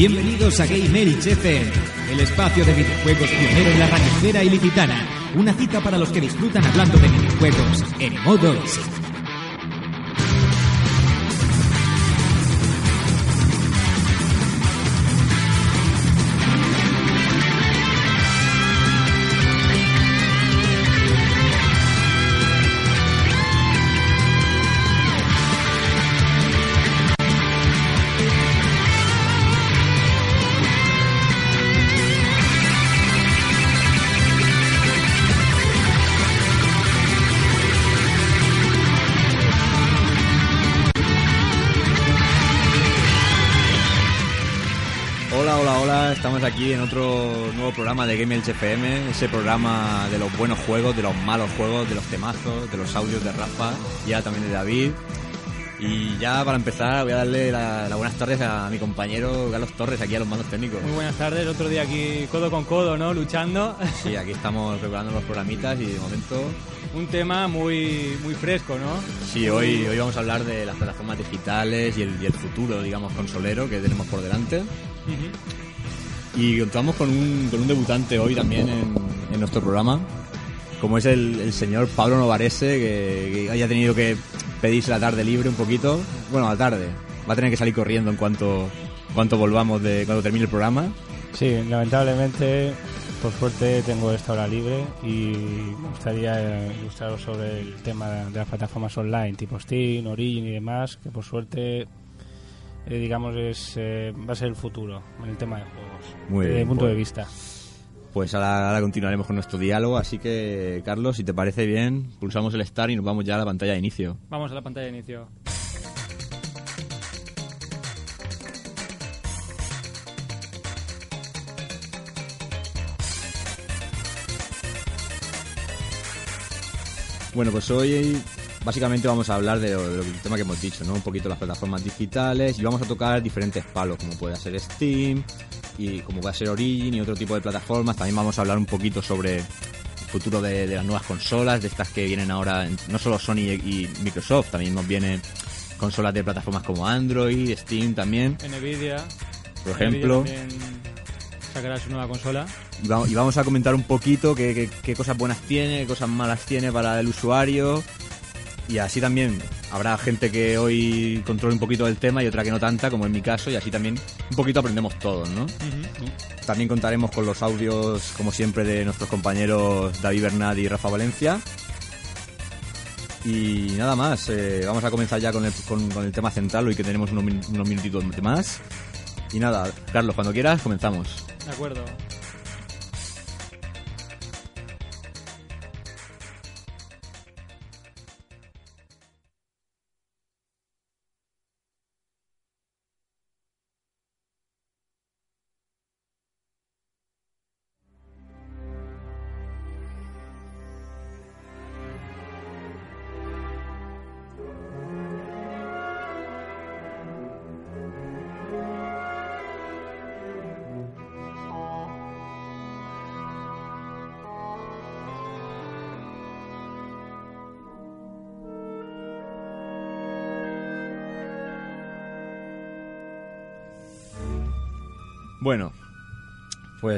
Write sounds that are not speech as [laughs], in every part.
Bienvenidos a Game Elch FM, el espacio de videojuegos pionero en la ranchera ilicitana. Una cita para los que disfrutan hablando de videojuegos en modo aquí en otro nuevo programa de Game FM, ese programa de los buenos juegos, de los malos juegos, de los temazos, de los audios de Rafa y ahora también de David. Y ya para empezar voy a darle la- las buenas tardes a mi compañero Carlos Torres aquí a los mandos técnicos. Muy buenas tardes, otro día aquí codo con codo, ¿no? Luchando. Sí, aquí estamos preparando los programitas y de momento, Un tema muy, muy fresco, ¿no? sí, hoy, hoy vamos a hablar de las plataformas digitales y el, y el futuro, digamos, consolero que tenemos por delante. Y contamos con un, con un debutante hoy también en, en nuestro programa, como es el, señor Pablo Novarese, que, que haya tenido que pedirse la tarde libre un poquito. Bueno, la tarde. Va a tener que salir corriendo en cuanto, cuanto volvamos de cuando termine el programa. Sí, lamentablemente, por suerte tengo esta hora libre y me gustaría eh, ilustraros sobre el tema de las plataformas online tipo Steam, Origin y demás, que por suerte, eh, digamos, es, eh, va a ser el futuro en el tema de juegos, Muy desde bien, mi punto pues. de vista. Pues ahora, ahora continuaremos con nuestro diálogo, así que Carlos, si te parece bien, pulsamos el start y nos vamos ya a la pantalla de inicio. Vamos a la pantalla de inicio. Bueno, pues hoy básicamente vamos a hablar de lo, de lo que- el tema que hemos dicho, ¿no? Un poquito las plataformas digitales y vamos a tocar diferentes palos, como puede ser Steam y como puede ser Origin y otro tipo de plataformas. También vamos a hablar un poquito sobre el futuro de, de las nuevas consolas, de estas que vienen ahora, no solo Sony y, y Microsoft, también nos vienen consolas de plataformas como Android, Steam también, Nvidia. por Nvidia ejemplo. también sacará su nueva consola. Y va- y vamos a comentar un poquito qué, qué- qué cosas buenas tiene, qué cosas malas tiene para el usuario. Y así también habrá gente que hoy controle un poquito del tema y otra que no tanta, como en mi caso, y así también un poquito aprendemos todos, ¿no? También contaremos con los audios, como siempre, de nuestros compañeros David Bernat y Rafa Valencia. Y nada más, eh, vamos a comenzar ya con el, con, con el tema central, hoy que tenemos unos, unos minutitos más. Y nada, Carlos, cuando quieras, comenzamos. De acuerdo.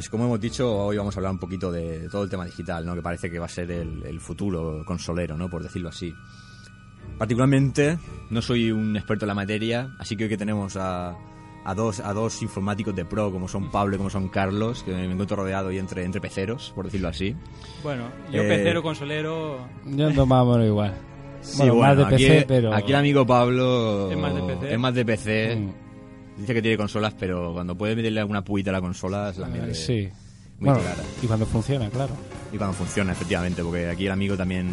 Pues como hemos dicho, hoy vamos a hablar un poquito de todo el tema digital, ¿no? Que parece que va a ser el, el futuro consolero, ¿no? Por decirlo así. Particularmente, no soy un experto en la materia, así que hoy que tenemos a, a dos, a dos informáticos de pro, como son Pablo y como son Carlos, que me encuentro rodeado hoy entre, entre peceros, por decirlo así. Bueno, yo Eh, pecero, consolero, Yo ando más o menos igual. Sí, Bueno, más de aquí, PC, pero... aquí el amigo Pablo Es más de PC. es más de PC. Mm, Dice que tiene consolas, pero cuando puede meterle alguna puita a la consola, se la mete eh, sí. muy Bueno, clara. y cuando funciona, claro. Y cuando funciona, efectivamente, porque aquí el amigo también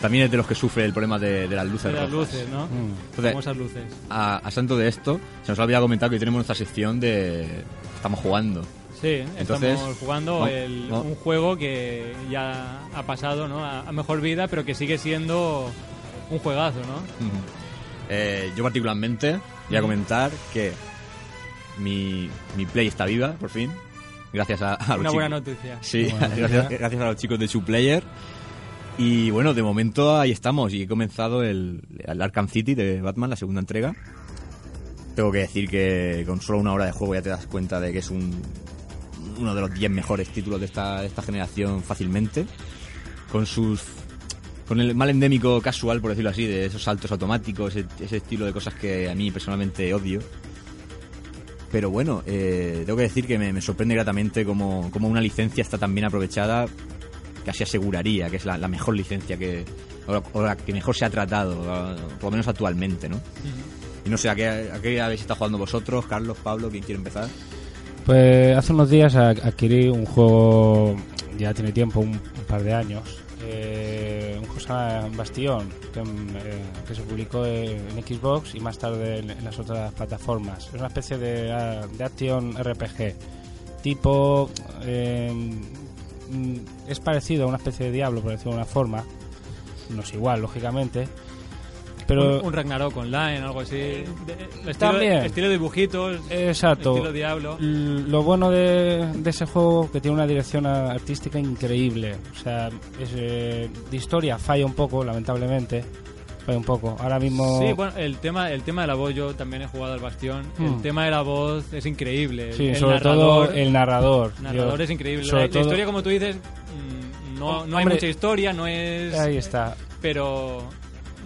también es de los que sufre el problema de, de las luces de las rojas. luces, ¿no? Mm. Entonces, Famosas luces. a, a santo de esto, se nos ha olvidado comentar que hoy tenemos nuestra sección de... Estamos jugando. Sí, Entonces, estamos jugando el- un juego que ya ha pasado ¿no? a, a mejor vida, pero que sigue siendo un juegazo, ¿no? Eh, yo particularmente voy a comentar que mi, mi Play está viva, por fin. Gracias a, a los Una buena noticia. Sí, Buena [laughs] gracias, gracias a los chicos de Two Player. Y bueno, de momento ahí estamos. Y he comenzado el, el Arkham City de Batman, la segunda entrega. tengo que decir que con solo una hora de juego ya te das cuenta de que es un, uno de los 10 mejores títulos de esta, de esta generación fácilmente. Con sus con el mal endémico casual, por decirlo así, de esos saltos automáticos, ese, ese estilo de cosas que a mí personalmente odio. Pero bueno, eh, tengo que decir que me, me sorprende gratamente cómo, cómo una licencia está tan bien aprovechada, casi aseguraría que es la, la mejor licencia que, o la, o la que mejor se ha tratado, por lo menos actualmente, ¿no? Y no sé, ¿a qué, ¿a qué habéis estado jugando vosotros? Carlos, Pablo, ¿quién quiere empezar? Pues hace unos días adquirí un juego, ya tiene tiempo, un, un par de años, eh, un llama Bastión, que, mm, eh, que se publicó en, Xbox y más tarde en, en las otras plataformas. Es una especie de, ah, de action RPG, tipo... eh, mm, es parecido a una especie de Diablo, por decirlo de una forma, no es igual, lógicamente, pero... un, un Ragnarok Online, algo así. De- el estilo, También. estilo dibujitos, Exacto. estilo Diablo. Lo bueno de, de ese juego que tiene una dirección artística increíble. O sea, es, eh, de historia falla un poco, lamentablemente. Falla un poco. Ahora mismo. Sí, bueno, el tema, el tema de la voz, yo también he jugado al Bastión. Hmm. El tema de la voz es increíble. Sí, el sobre narrador, todo el narrador. el narrador Yo- es increíble. La, sobre la todo- historia, como tú dices, mm, no, no hay Hombre, mucha historia, no es. Ahí está. Pero.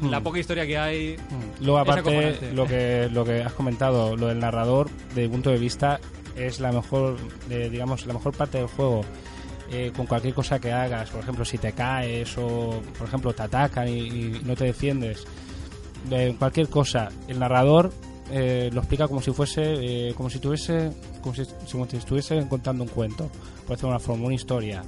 La poca historia que hay. Mm. Luego, aparte, lo que, lo que has comentado, lo del narrador, desde mi punto de vista, es la mejor, eh, digamos, la mejor parte del juego. Eh, con cualquier cosa que hagas, por ejemplo, si te caes o, por ejemplo, te atacan y, y no te defiendes, de cualquier cosa, el narrador eh, lo explica como si fuese, eh, como si tuviese, como si, si estuviese contando un cuento, por decirlo de una forma, una historia.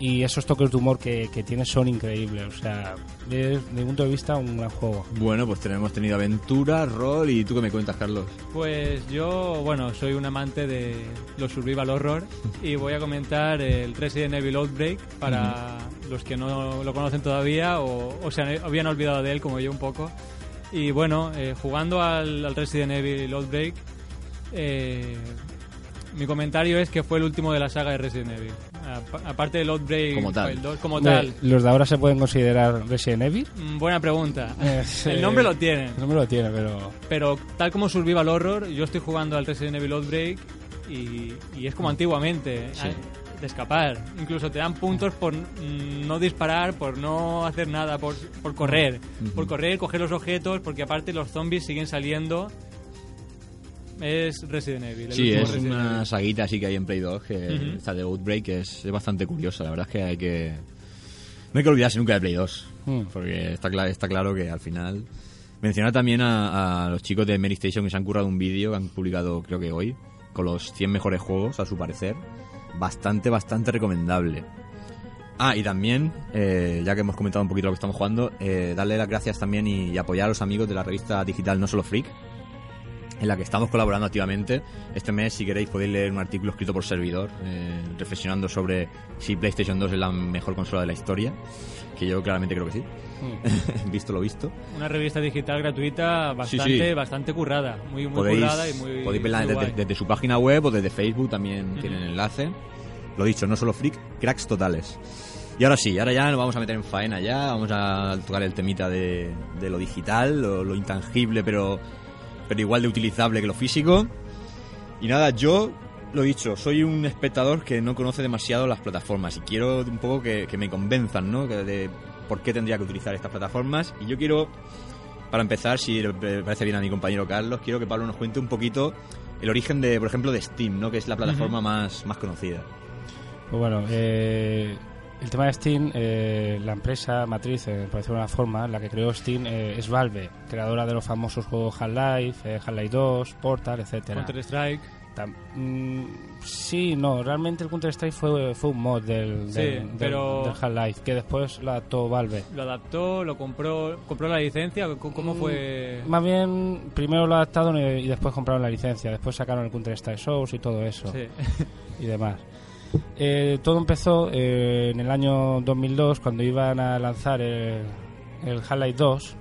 Y esos toques de humor que, que tiene son increíbles. O sea, es, desde mi punto de vista, un gran juego. Bueno, pues tenemos tenido aventura, rol y tú qué me cuentas, Carlos. Pues yo, bueno, soy un amante de los survival horror y voy a comentar el Resident Evil Outbreak para los que no lo conocen todavía o, o se han- habían olvidado de él como yo un poco. Y bueno, eh, jugando al, al Resident Evil Outbreak, eh, mi comentario es que fue el último de la saga de Resident Evil. Apa- Aparte del Outbreak Como tal. el dos, como Hombre, tal. ¿Los de ahora se pueden considerar Resident Evil? Mm, Buena pregunta. Es, [laughs] el eh, nombre lo tienen. El nombre lo tiene, pero... Pero tal como Survival Horror, yo estoy jugando al Resident Evil Outbreak y, y es como antiguamente, Sí. eh, de escapar. Incluso te dan puntos por mm, no disparar, por no hacer nada, por, por correr. Por correr, coger los objetos, porque aparte los zombies siguen saliendo. Es Resident Evil. Sí, es Resident una Evil. saguita así que hay en Play 2, que esta de Outbreak es, es bastante curiosa. La verdad es que hay que... No hay que olvidarse nunca de Play 2, Mm. porque está, cla- está claro que al final... Mencionar también a, a los chicos de Mary Station que se han currado un vídeo que han publicado creo que hoy, con los 100 mejores juegos, a su parecer. Bastante, bastante recomendable. Ah, y también, eh, ya que hemos comentado un poquito lo que estamos jugando, eh, darle las gracias también y, y apoyar a los amigos de la revista digital No Solo Freak, en la que estamos colaborando activamente. Este mes, si queréis, podéis leer un artículo escrito por servidor, eh, reflexionando sobre si PlayStation 2 es la mejor consola de la historia, que yo claramente creo que sí, Mm. [laughs] visto lo visto. Una revista digital gratuita bastante, Sí, sí. bastante currada. Muy, muy Podéis, currada y muy. podéis verla desde, desde su página web o desde Facebook, también Ujú. tienen enlace. Lo dicho, no solo Freak, cracks totales. Y ahora sí, ahora ya nos vamos a meter en faena ya, vamos a tocar el temita de, de lo digital, lo, lo intangible, pero, pero igual de utilizable que lo físico. Y nada, yo, lo dicho, soy un espectador que no conoce demasiado las plataformas y quiero un poco que, que me convenzan, ¿no? Que De por qué tendría que utilizar estas plataformas. Y yo quiero, para empezar, si le parece bien a mi compañero Carlos, quiero que Pablo nos cuente un poquito el origen de, por ejemplo, de Steam, ¿no? Que es la plataforma más, más conocida. Pues bueno, eh, el tema de Steam, eh, la empresa matriz, eh, por decirlo de una forma, la que creó Steam eh, es Valve, creadora de los famosos juegos Half-Life, eh, Half-Life 2, Portal, etcétera. Counter-Strike. Mm, sí, no, realmente el Counter-Strike fue, fue un mod del, Sí, del, del- pero- del Half-Life, que después lo adaptó Valve. Lo adaptó, lo compró, compró la licencia. ¿Cómo cómo fue? Más bien, primero lo adaptaron y, y después compraron la licencia, después sacaron el Counter-Strike Source y todo eso. Sí. y demás. Eh, todo empezó eh, en el año 2002 cuando iban a lanzar el, el Half-Life 2.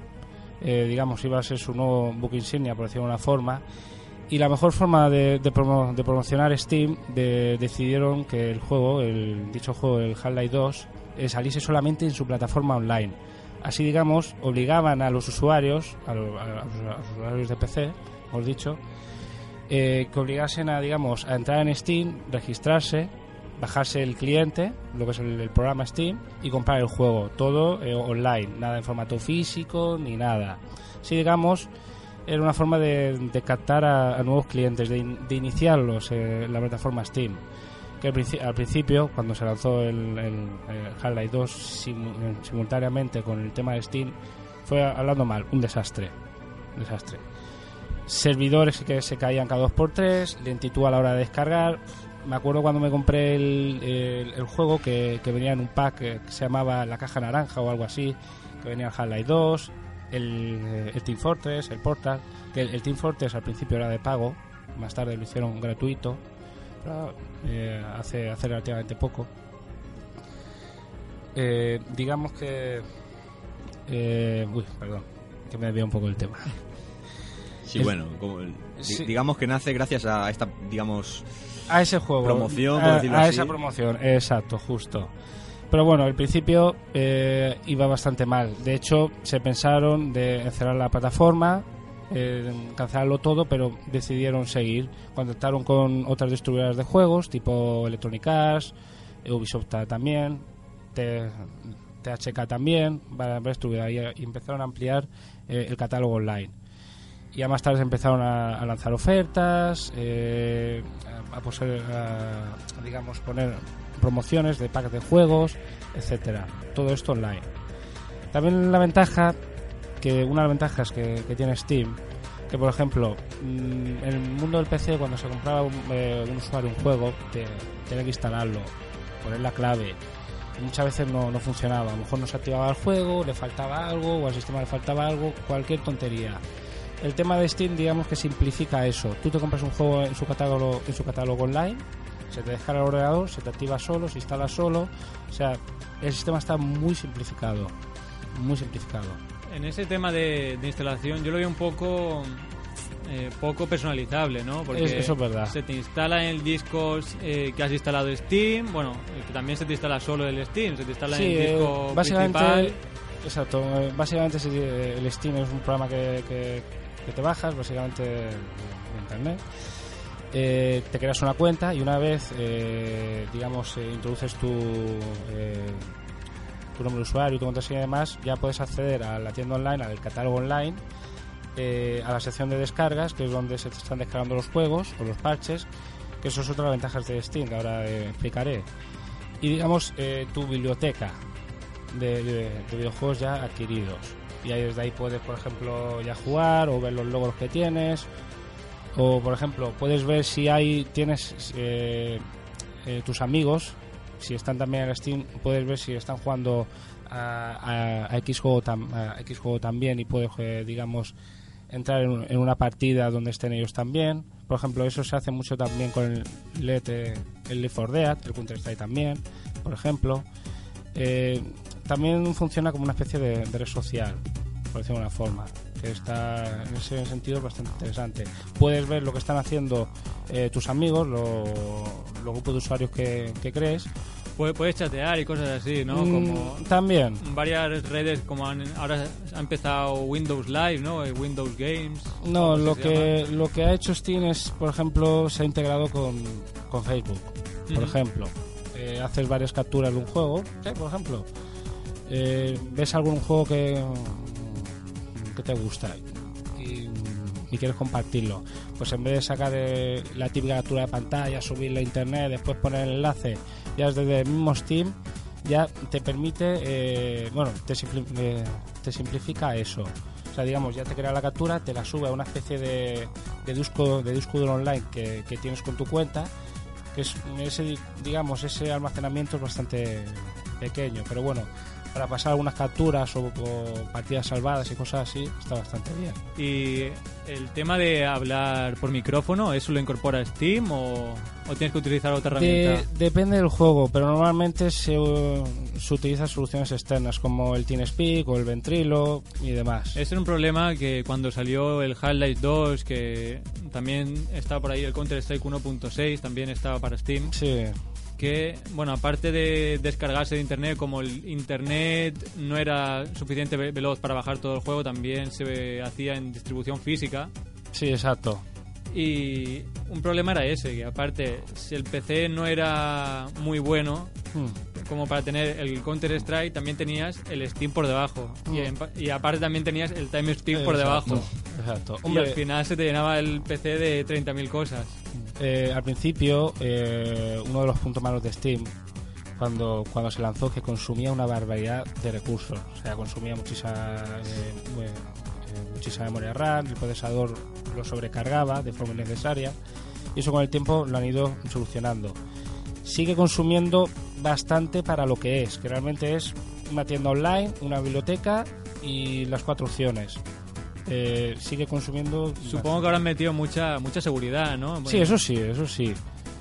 eh, digamos, iba a ser su nuevo book insignia, por decirlo de una forma. Y la mejor forma de, de promo- de promocionar Steam de- decidieron que el juego, el dicho juego, el Half-Life 2, eh, saliese solamente en su plataforma online. Así, digamos, obligaban a los usuarios, a, lo- a los, a los usuarios de PC, mejor dicho, eh, que obligasen a, digamos, a entrar en Steam, registrarse, bajarse el cliente, lo que es el, programa Steam, y comprar el juego. Todo eh, online, nada en formato físico ni nada. Si digamos, era una forma de, captar a, nuevos clientes, de, in- de iniciarlos eh, en la plataforma Steam. Que al, princi- al principio, cuando se lanzó el, el, el Half-Life 2 simu- eh, simultáneamente con el tema de Steam, fue hablando mal, un desastre. Un desastre. Servidores que se caían cada dos por tres, lentitud a la hora de descargar. Me acuerdo cuando me compré el, el- el juego que, que venía en un pack eh, que se llamaba La Caja Naranja o algo así, que venía el Half-Life 2, el, eh, el Team Fortress, el Portal, que el, Team Fortress al principio era de pago, más tarde lo hicieron gratuito, pero, eh, hace, hace relativamente poco. Eh, digamos que... eh, uy, perdón, que me desvié un poco el tema. Sí, bueno, como el- di- Sí. digamos que nace gracias a esta, digamos, a ese juego. Promoción, por a, decirlo a así. esa promoción, exacto, justo. Pero bueno, al principio eh, iba bastante mal. De hecho, se pensaron de cerrar la plataforma, eh, cancelarlo todo, pero decidieron seguir. Contactaron con otras distribuidoras de juegos, tipo Electronic Arts, Ubisoft también, THK también, varias distribuidoras, y empezaron a ampliar eh, el catálogo online. Ya más tarde empezaron a, lanzar ofertas, eh, a, a digamos, poner promociones de packs de juegos, etcétera. Todo esto online. También la ventaja, que una de las ventajas que, tiene Steam, que por ejemplo, mm, en el mundo del PC cuando se compraba un, eh, un usuario un juego, te, tenía que instalarlo, poner la clave. Muchas veces no, no funcionaba, a lo mejor no se activaba el juego, le faltaba algo, o al sistema le faltaba algo, cualquier tontería el tema de Steam digamos que simplifica eso tú te compras un juego en su catálogo en su catálogo online se te descarga el ordenador se te activa solo se instala solo o sea el sistema está muy simplificado muy simplificado En ese tema de, de instalación yo lo veo un poco eh, poco personalizable, ¿no? Porque Es- eso es verdad. se te instala en el disco eh, que has instalado Steam, bueno, eh, que también se te instala solo el Steam, se te instala Sí, en el eh, disco básicamente principal. exacto eh, básicamente eh, el Steam es un programa que, que- que te bajas básicamente de internet Eh, te creas una cuenta y una vez eh, digamos eh, introduces tu tu nombre de usuario tu contraseña y demás ya puedes acceder a la tienda online al catálogo online a la sección de descargas que es donde se te están descargando los juegos o los parches que eso es otra ventajas de Steam que ahora explicaré y digamos tu biblioteca de videojuegos ya adquiridos. Y ahí desde ahí puedes, por ejemplo, ya jugar o ver los logros que tienes. O, por ejemplo, puedes ver si hay tienes eh, eh, tus amigos, si están también en Steam, puedes ver si están jugando a, a- X, juego tam- X juego también y puedes, eh, digamos, entrar en, en una partida donde estén ellos también. Por ejemplo, eso se hace mucho también con el LED, el Left 4 Dead, el Counter Strike también, por ejemplo. También funciona como una especie de, de red social, por decirlo de una forma, que está en ese sentido bastante interesante. Puedes ver lo que están haciendo eh, tus amigos, lo- los grupos de usuarios que, que crees. Puedes, puedes chatear y cosas así, ¿no? Mm, Como También. varias redes, como han- ahora ha empezado Windows Live, ¿no? Windows Games. No, ¿cómo lo que, llama? lo que ha hecho Steam es, por ejemplo, se ha integrado con, con Facebook. Por ejemplo, Eh, haces varias capturas de un juego, sí, por ejemplo. Eh, ves algún juego que, que te gusta y, quieres compartirlo. Pues en vez de sacar eh, la típica captura de pantalla, subirla a internet, después poner el enlace, ya desde el mismo Steam, ya te permite, eh, bueno, te, simpli- eh, te simplifica eso. O sea, digamos, ya te crea la captura, te la sube a una especie de, de disco de disco duro online que, que tienes con tu cuenta, que es ese, digamos, ese almacenamiento es bastante pequeño, pero bueno, para pasar algunas capturas o, o partidas salvadas y cosas así, está bastante bien. Y el tema de hablar por micrófono, ¿eso lo incorpora Steam o, o tienes que utilizar otra De- herramienta? depende del juego, pero normalmente se, se utilizan soluciones externas como el TeamSpeak o el Ventrilo y demás. Ese era un problema que cuando salió el Half-Life 2, que también estaba por ahí el Counter-Strike 1.6, también estaba para Steam, Sí, que, bueno, aparte de descargarse de Internet, como el Internet no era suficiente ve- veloz para bajar todo el juego, también se hacía en distribución física Sí, exacto. Y un problema era ese, que aparte, si el PC no era muy bueno, Hmm. como para tener el Counter-Strike, también tenías el Steam por debajo. Y, en- y aparte también tenías el Time Steam por Exacto, debajo. Exacto. Y al final se te llenaba el PC de 30.000 cosas. Eh, al principio, eh, uno de los puntos malos de Steam, cuando, cuando se lanzó, que consumía una barbaridad de recursos. O sea, consumía muchísima, eh, eh, muchísima memoria RAM, el procesador lo sobrecargaba de forma innecesaria. Y eso con el tiempo lo han ido solucionando. Sigue consumiendo bastante para lo que es, que realmente es una tienda online, una biblioteca y las cuatro opciones. Eh, sigue consumiendo. Supongo que habrán metido mucha mucha seguridad, ¿no? Sí, Bueno, eso sí, eso sí.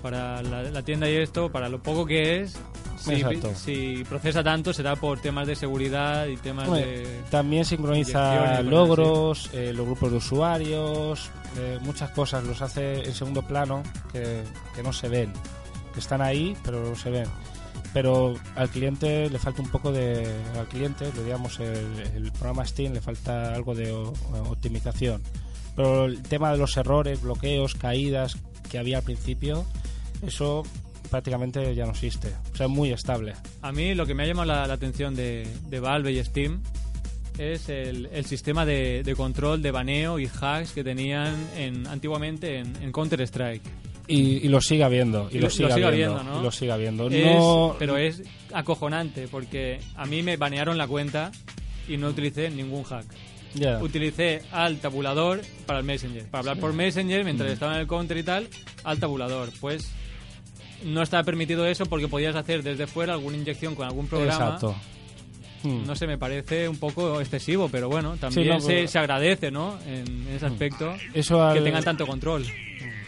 Para la, la tienda y esto, para lo poco que es, si, si procesa tanto será por temas de seguridad y temas de... También sincroniza logros, eh, los grupos de usuarios, eh, muchas cosas los hace en segundo plano que, que no se ven. Que están ahí, pero no se ven. Pero al cliente le falta un poco de. Al cliente, digamos, el, el programa Steam le falta algo de optimización. Pero el tema de los errores, bloqueos, caídas que había al principio, eso prácticamente ya no existe. O sea, es muy estable. A mí lo que me ha llamado la, la atención de, de Valve y Steam es el, el sistema de, de control de baneo y hacks que tenían en, antiguamente en, en Counter-Strike. Y, y lo siga viendo. Y, Y lo, siga lo siga viendo. viendo, ¿no? Y lo siga viendo. Es- No, pero es acojonante porque a mí me banearon la cuenta y no utilicé ningún hack. Utilicé al tabulador para el Messenger. Para hablar por Messenger mientras Mm. estaba en el counter y tal, al tabulador. Pues no estaba permitido eso porque podías hacer desde fuera alguna inyección con algún programa. Exacto. Hmm. No sé, me parece un poco excesivo, pero bueno, también no, se, pero- se agradece, ¿no? En, en ese aspecto, Eso que tengan tanto control.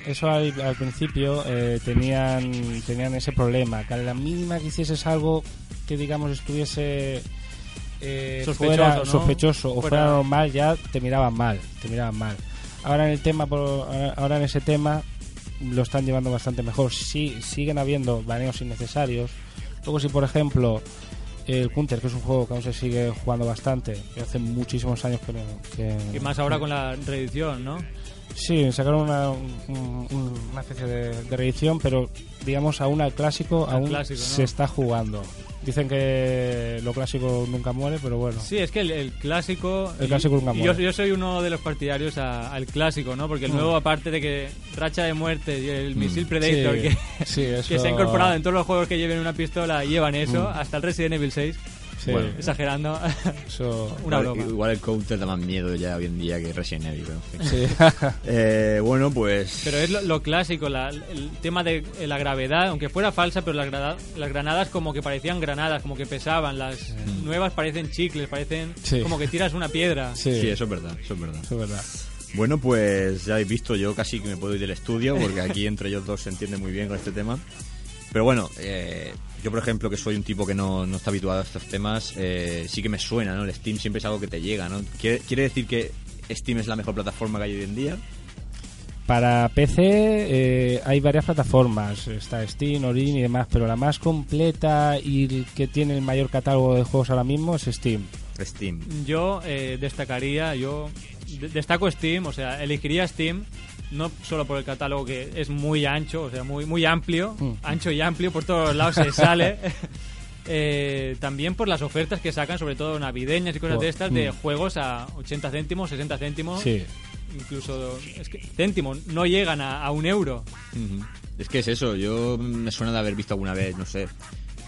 Eso al, al principio eh, tenían, tenían ese problema. Que a la mínima que hicieses algo que, digamos, estuviese eh, Sospechoso, fuera ¿no? sospechoso o Fuera- fuera normal, ya te miraban mal. Te miraban mal. Ahora en el tema, por- ahora en ese tema lo están llevando bastante mejor. Sí, siguen habiendo baneos innecesarios. Luego si por ejemplo el Counter, que es un juego que aún se sigue jugando bastante, que hace muchísimos años que, que Y más ahora con la reedición, ¿no? Sí, sacaron una, un- un- una especie de, de reedición, pero digamos aún al clásico Al aún clásico, ¿no? se está jugando. Dicen que lo clásico nunca muere, pero bueno. Sí, es que el, el clásico... El clásico nunca y yo, muere. yo soy uno de los partidarios a- al clásico, ¿no? Porque el Mm. nuevo, aparte de que Racha de Muerte y el Misil Predator, Sí, que, sí, [laughs] que eso- se ha incorporado en todos los juegos que lleven una pistola, llevan eso, Mm. hasta el Resident Evil 6, Sí, Bueno. exagerando. eso- [laughs] Una igual, broma. igual el counter da más miedo ya hoy en día que Resident Evil. pero en fin. sí. [laughs] Eh, bueno, pues. Pero es lo, lo clásico, la- el tema de eh, la gravedad, aunque fuera falsa, pero las, las granadas como que parecían granadas, como que pesaban. Las nuevas parecen chicles, parecen Sí. como que tiras una piedra. sí, Sí, eso es verdad, eso es verdad. eso es verdad. Bueno, pues ya habéis visto, yo casi que me puedo ir del estudio porque aquí entre ellos dos se entiende muy bien con este tema. Pero bueno, eh, yo por ejemplo, que soy un tipo que no, no está habituado a estos temas, eh, sí que me suena, ¿no? El Steam siempre es algo que te llega, ¿no? ¿Quiere, quiere decir que Steam es la mejor plataforma que hay hoy en día? Para PC eh, hay varias plataformas, está Steam, Origin y demás, pero la más completa y el que tiene el mayor catálogo de juegos ahora mismo es Steam. Steam. Yo eh, destacaría, yo de- destaco Steam, o sea, elegiría Steam no solo por el catálogo que es muy ancho, o sea, muy muy amplio, Mm. ancho y amplio, por todos lados se sale. [laughs] Eh, también por las ofertas que sacan, sobre todo navideñas y cosas de estas, de Mm. juegos a 80 céntimos, 60 céntimos, Sí, incluso es que céntimos, no llegan a, a un euro. Es que es eso, yo me suena de haber visto alguna vez, no sé.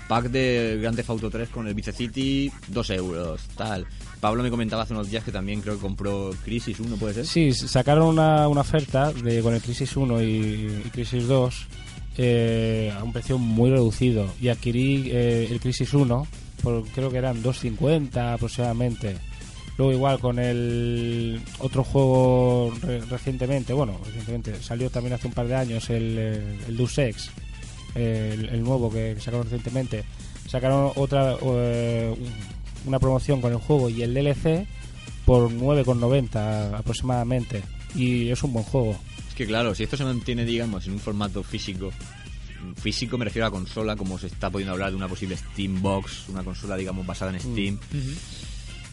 Pack de Grand Theft Auto 3 con el Vice City, 2 euros, tal. Pablo me comentaba hace unos días que también creo que compró Crisis 1, ¿puede ser? Sí, sacaron una, oferta de, con el Crisis 1 y, Crisis 2 eh, a un precio muy reducido. Y adquirí eh, el Crisis 1 por creo que eran 2.50 aproximadamente. Luego igual con el otro juego re- recientemente, bueno, recientemente salió también hace un par de años el, eh, el Deus Ex, el, nuevo que sacaron recientemente. Sacaron otra una promoción con el juego y el DLC por 9,90 aproximadamente. Y es un buen juego. Es que claro, si esto se mantiene, digamos, en un formato físico, físico me refiero a consola, como se está pudiendo hablar de una posible Steam Box, una consola, digamos, basada en Steam,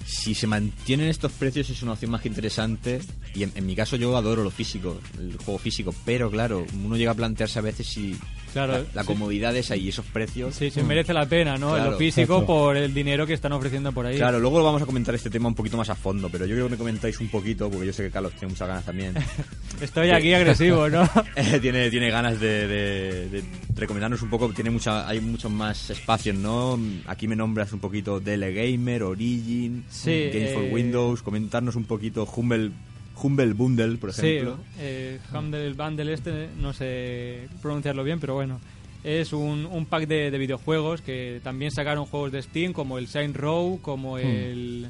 si se mantienen estos precios es una opción más que interesante y en, en mi caso yo adoro lo físico, el juego físico, pero claro, uno llega a plantearse a veces si Claro, la, la sí. comodidad esa y esos precios. Sí, sí, merece la pena, ¿no? Claro. lo físico Exacto. por el dinero que están ofreciendo por ahí. Claro, luego vamos a comentar este tema un poquito más a fondo, pero yo creo que me comentáis un poquito, porque yo sé que Carlos tiene muchas ganas también. [laughs] Estoy aquí agresivo, ¿no? [laughs] Tiene, tiene ganas de, de- de recomendarnos un poco, tiene mucha, hay muchos más espacios, ¿no? Aquí me nombras un poquito Gamer, Origin, Sí, Games for eh, Windows, comentarnos un poquito Humble, Humble Bundle, por Sí, ejemplo. eh, Humble Bundle este, no sé pronunciarlo bien, pero bueno. Es un, un pack de, de videojuegos que también sacaron juegos de Steam como el Saint Row, como el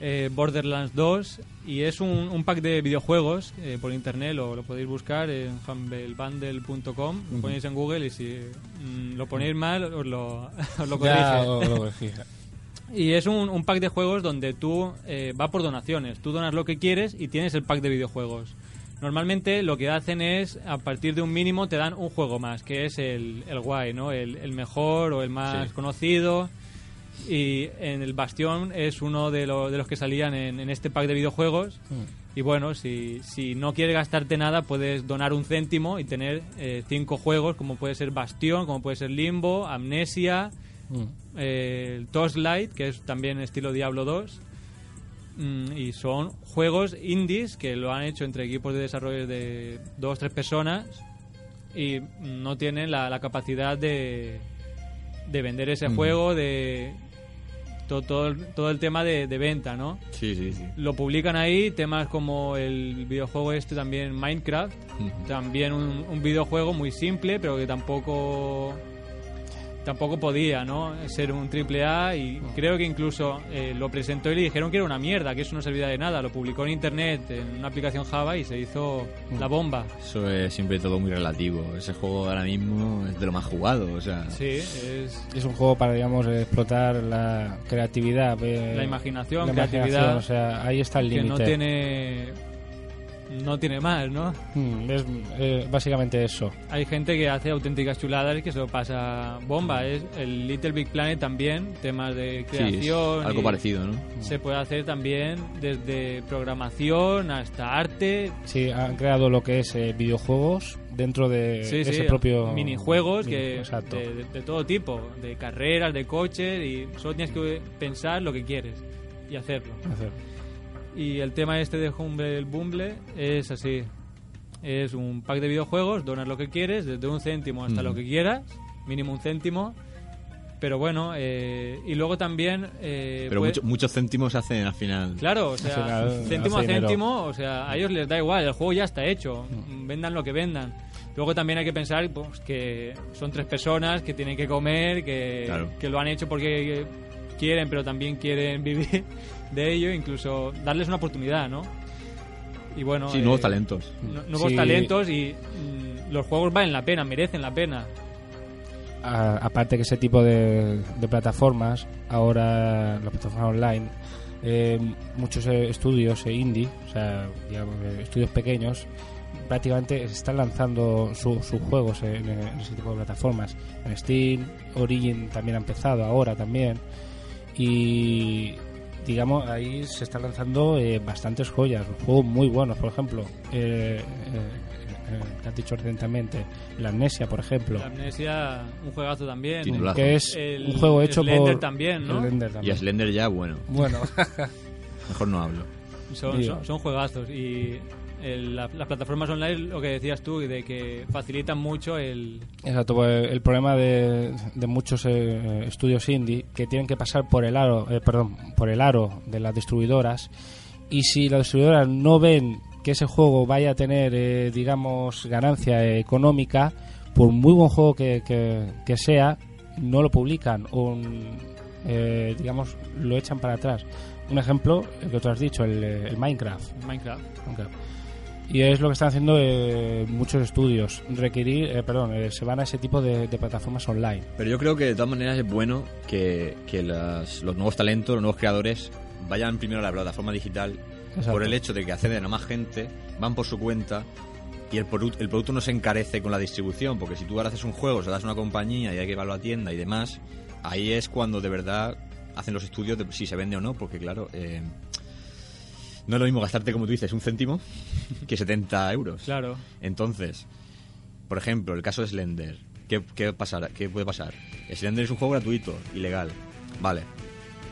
eh, Borderlands 2 y es un, un pack de videojuegos eh, por internet, lo, lo podéis buscar en humblebundle.com, lo ponéis en Google y si mm, lo ponéis mal os lo, [laughs] os lo Ya Y es un, un pack de juegos donde tú eh, va por donaciones. Tú donas lo que quieres y tienes el pack de videojuegos. Normalmente lo que hacen es, a partir de un mínimo, te dan un juego más, que es el, el guay, ¿no? El, el mejor o el más Sí. conocido. Y en el Bastión es uno de, lo- de los que salían en, en este pack de videojuegos. Y bueno, si, si no quieres gastarte nada, puedes donar un céntimo y tener eh, cinco juegos, como puede ser Bastión, como puede ser Limbo, Amnesia, Mm. eh, el Torchlight, que es también estilo Diablo 2. Mm, y son juegos indies que lo han hecho entre equipos de desarrollo de dos tres personas y no tienen la, la capacidad de, de vender ese juego, de to- todo, el- todo el tema de, de venta, ¿no? Sí, sí, sí. Lo publican ahí, temas como el videojuego este también, Minecraft, también un, un videojuego muy simple, pero que tampoco tampoco podía, ¿no? Ser un triple A y creo que incluso eh, lo presentó y le dijeron que era una mierda, que eso no servía de nada. Lo publicó en internet en una aplicación Java y se hizo la bomba. Eso es siempre todo muy relativo. Ese juego ahora mismo es de lo más jugado, o sea... Sí, es Es un juego para, digamos, explotar la creatividad. eh, La imaginación, la creatividad, imaginación, O sea, ahí está el que no límite. tiene no tiene más, ¿no? Mm, Es eh, básicamente eso. Hay gente que hace auténticas chuladas y que se lo pasa bomba. Es el Little Big Planet también, temas de Sí, creación. algo y parecido, ¿no? Se puede hacer también desde programación hasta arte, Sí, han creado lo que es eh, videojuegos dentro de sí, ese sí, propio... minijuegos mini- que de, de- de todo tipo, de carreras, de coches y solo tienes que pensar lo que quieres y hacerlo. Hacer. Y el tema este de Humble Bumble es así. Es un pack de videojuegos, donas lo que quieres, desde un céntimo hasta Mm. lo que quieras, mínimo un céntimo. Pero bueno, eh, y luego también... eh, Pero puede- mucho- muchos céntimos hacen al final. Claro, o sea, final, céntimo a dinero. céntimo, o sea, a ellos les da igual, el juego ya está hecho, vendan lo que vendan. Luego también hay que pensar pues, que son tres personas que tienen que comer, que, Claro. que lo han hecho porque quieren, pero también quieren [laughs] vivir de ello, incluso darles una oportunidad, ¿no? Y bueno, Sí, eh, nuevos talentos. nu- nuevos Sí. talentos y mm, los juegos valen la pena, merecen la pena. A- aparte que ese tipo de, de plataformas, ahora las plataformas online, eh, muchos eh, estudios eh, indie, o sea, digamos, eh, estudios pequeños, prácticamente se están lanzando su- sus juegos en, en ese tipo de plataformas. En Steam, Origin también ha empezado ahora también. Y digamos, ahí se están lanzando eh, bastantes joyas, juegos muy buenos, por ejemplo. eh, eh, eh, que has dicho recientemente, la Amnesia, por ejemplo. La Amnesia, un juegazo también. Titulazo. que es El un juego hecho Slender por también, ¿no? Slender Y también. a Slender ya, bueno, Bueno, mejor no hablo. Son, son, son juegazos y el- la- las plataformas online, lo que decías tú, de que facilitan mucho el... exacto. pues, el problema de, de muchos eh, estudios indie que tienen que pasar por el aro, eh, perdón, por el aro de las distribuidoras y si las distribuidoras no ven que ese juego vaya a tener, eh, digamos, ganancia económica, por muy buen juego que, que- que sea, no lo publican o, eh, digamos, lo echan para atrás. Un ejemplo, el que tú has dicho, el, eh, el Minecraft. Y es lo que están haciendo eh, muchos estudios. Requerir, eh, perdón, eh, se van a ese tipo de, de plataformas online. Pero yo creo que de todas maneras es bueno que, que las- los nuevos talentos, los nuevos creadores vayan primero a la plataforma digital Exacto. por el hecho de que acceden a más gente, van por su cuenta y el, produ- el producto no se encarece con la distribución, porque si tú ahora haces un juego, se das a una compañía y hay que llevarlo a tienda y demás, ahí es cuando de verdad hacen los estudios de si se vende o no, porque claro, eh, no es lo mismo gastarte, como tú dices, un céntimo que 70 euros. Claro. Entonces, por ejemplo, el caso de Slender, ¿qué, qué, pasará, ¿qué puede pasar? Slender es un juego gratuito, ilegal. Vale.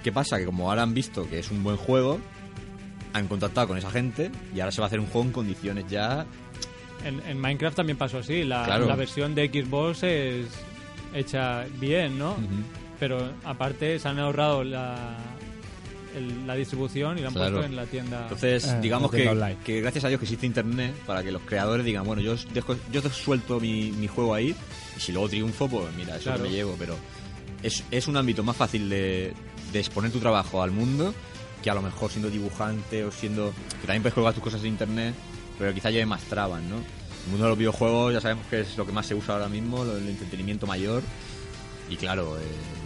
¿Qué pasa? Que como ahora han visto que es un buen juego, han contactado con esa gente y ahora se va a hacer un juego en condiciones ya En, en Minecraft también pasó así. La, Claro. la versión de Xbox es hecha bien, ¿no? Pero aparte se han ahorrado la, el- la distribución y la han Claro. puesto en la tienda. Entonces, Eh, digamos que, online. que gracias a Dios que existe internet para que los creadores digan, bueno, yo dejo, yo suelto mi, mi juego ahí y si luego triunfo, pues mira, eso Claro. me llevo, pero es, es un ámbito más fácil de, de exponer tu trabajo al mundo que a lo mejor siendo dibujante o siendo... que también puedes colgar tus cosas en internet, pero quizá lleve más trabas, ¿no? El mundo de los videojuegos ya sabemos que es lo que más se usa ahora mismo, el entretenimiento mayor. Y claro, eh,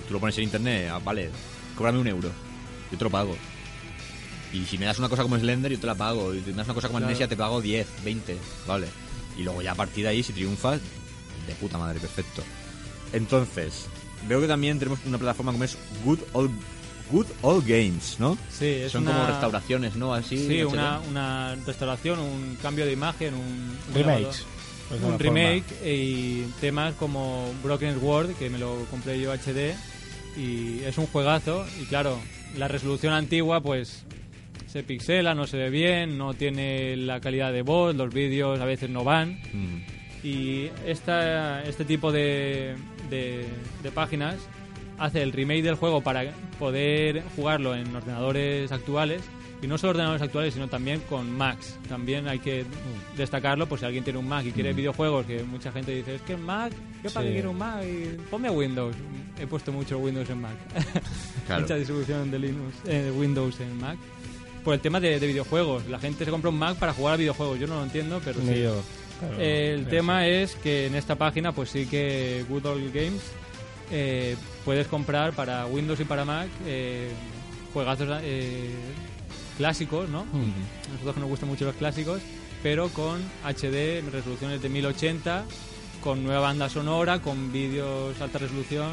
tú lo pones en internet, ah, vale, cóbrame un euro, yo te lo pago. Y si me das una cosa como Slender, yo te la pago. Y si me das una cosa como Claro. Amnesia, te pago 10, 20, vale. Y luego ya a partir de ahí, si triunfas, de puta madre, perfecto. Entonces, veo que también tenemos una plataforma como es Good Old, Good Old Games, ¿no? sí, es Son una, como restauraciones, ¿no? Así. Sí, una, una restauración, un cambio de imagen, un... Remakes. pues de un remake forma. y temas como Broken World, que me lo compré yo HD, y es un juegazo. Y claro, la resolución antigua, pues se pixela, no se ve bien, no tiene la calidad de voz, los vídeos a veces no van. Mm. Y esta, este tipo de, de, de páginas hace el remake del juego para poder jugarlo en ordenadores actuales. Y no solo ordenadores actuales, sino también con Macs. También hay que destacarlo, por si alguien tiene un Mac y quiere Mm. videojuegos, que mucha gente dice, es que Mac, yo para Sí. qué quiero un Mac, y ponme Windows. He puesto mucho Windows en Mac. [laughs] Claro. Mucha distribución de Linux, eh, Windows en Mac. Por el tema de, de videojuegos. La gente se compra un Mac para jugar a videojuegos. Yo no lo entiendo, pero sí. yo, claro, El tema es que en esta página, pues sí que Good Old Games eh, puedes comprar para Windows y para Mac eh, juegazos eh, clásicos, ¿no? A nosotros que nos gustan mucho los clásicos, pero con HD, resoluciones de 1080, con nueva banda sonora, con vídeos alta resolución.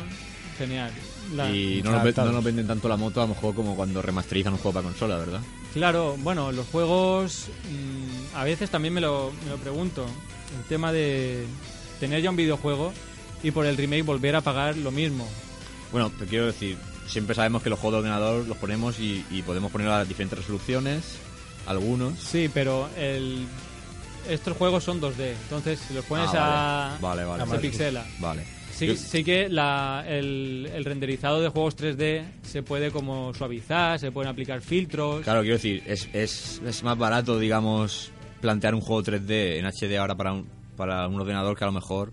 Genial. La- Y no nos, no venden tanto la moto a lo mejor como cuando remasterizan un juego para consola, ¿verdad? Claro, bueno, los juegos mm, a veces también me lo, me lo pregunto. El tema de tener ya un videojuego y por el remake volver a pagar lo mismo. Bueno, te quiero decir, siempre sabemos que los juegos de ordenador los ponemos y, y podemos poner a diferentes resoluciones, algunos. Sí, pero el, estos juegos son 2D, entonces si los pones Ah, a... Vale, vale, se pixela. Vale. Sí, Yo- sí que la, el, el renderizado de juegos 3D se puede como suavizar, se pueden aplicar filtros. Claro, quiero decir, es, es, es más barato, digamos, plantear un juego 3D en HD ahora para un, para un ordenador que a lo mejor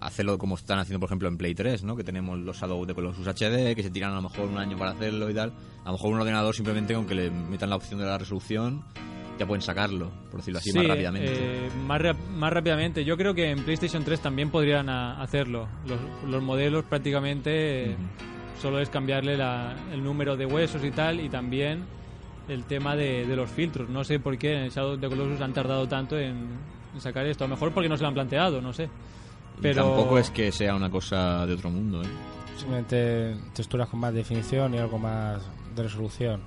hacerlo como están haciendo, por ejemplo, en Play 3, ¿no? Que tenemos los Shadow de Colossus HD, que se tiran a lo mejor un año para hacerlo y tal. A lo mejor un ordenador simplemente con que le metan la opción de la resolución ya pueden sacarlo, por decirlo así, Sí, más rápidamente. eh, más, más rápidamente. Yo creo que en PlayStation 3 también podrían a- hacerlo. Los, los modelos prácticamente eh, solo es cambiarle la- el número de huesos y tal, y también el tema de, de los filtros. No sé por qué en Shadow of the Colossus han tardado tanto en, en sacar esto. A lo mejor porque no se lo han planteado, no sé. Pero tampoco es que sea una cosa de otro mundo, ¿eh? Simplemente texturas con más definición y algo más de resolución.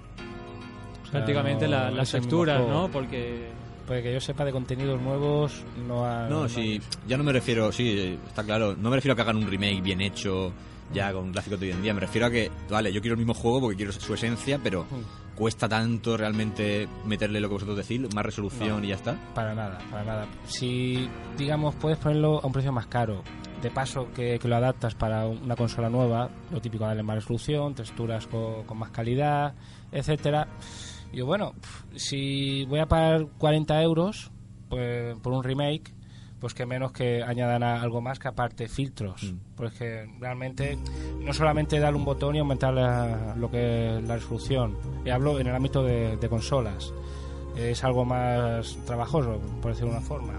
O sea, prácticamente no la- las texturas. ¿no? Porque Porque que yo sepa de contenidos nuevos, no ha... No, no sí, ya no me refiero, sí, está claro, no me refiero a que hagan un remake bien hecho, ya con gráficos de hoy en día, me refiero a que, vale, yo quiero el mismo juego porque quiero su esencia, pero Mm. Cuesta tanto realmente meterle lo que vosotros decís, más resolución No. y ya está. Para nada, para nada. Si, digamos, puedes ponerlo a un precio más caro, de paso que, que lo adaptas para una consola nueva, lo típico, darle más resolución, texturas co- con, más calidad, etcétera. Y yo, bueno, si voy a pagar 40 euros pues, por un remake, pues que menos que añadan a- algo más que aparte filtros. Mm. Porque realmente no solamente darle un botón y aumentar la- lo que es la resolución. Y hablo en el ámbito de, de consolas. Es algo más trabajoso, por decirlo de una forma.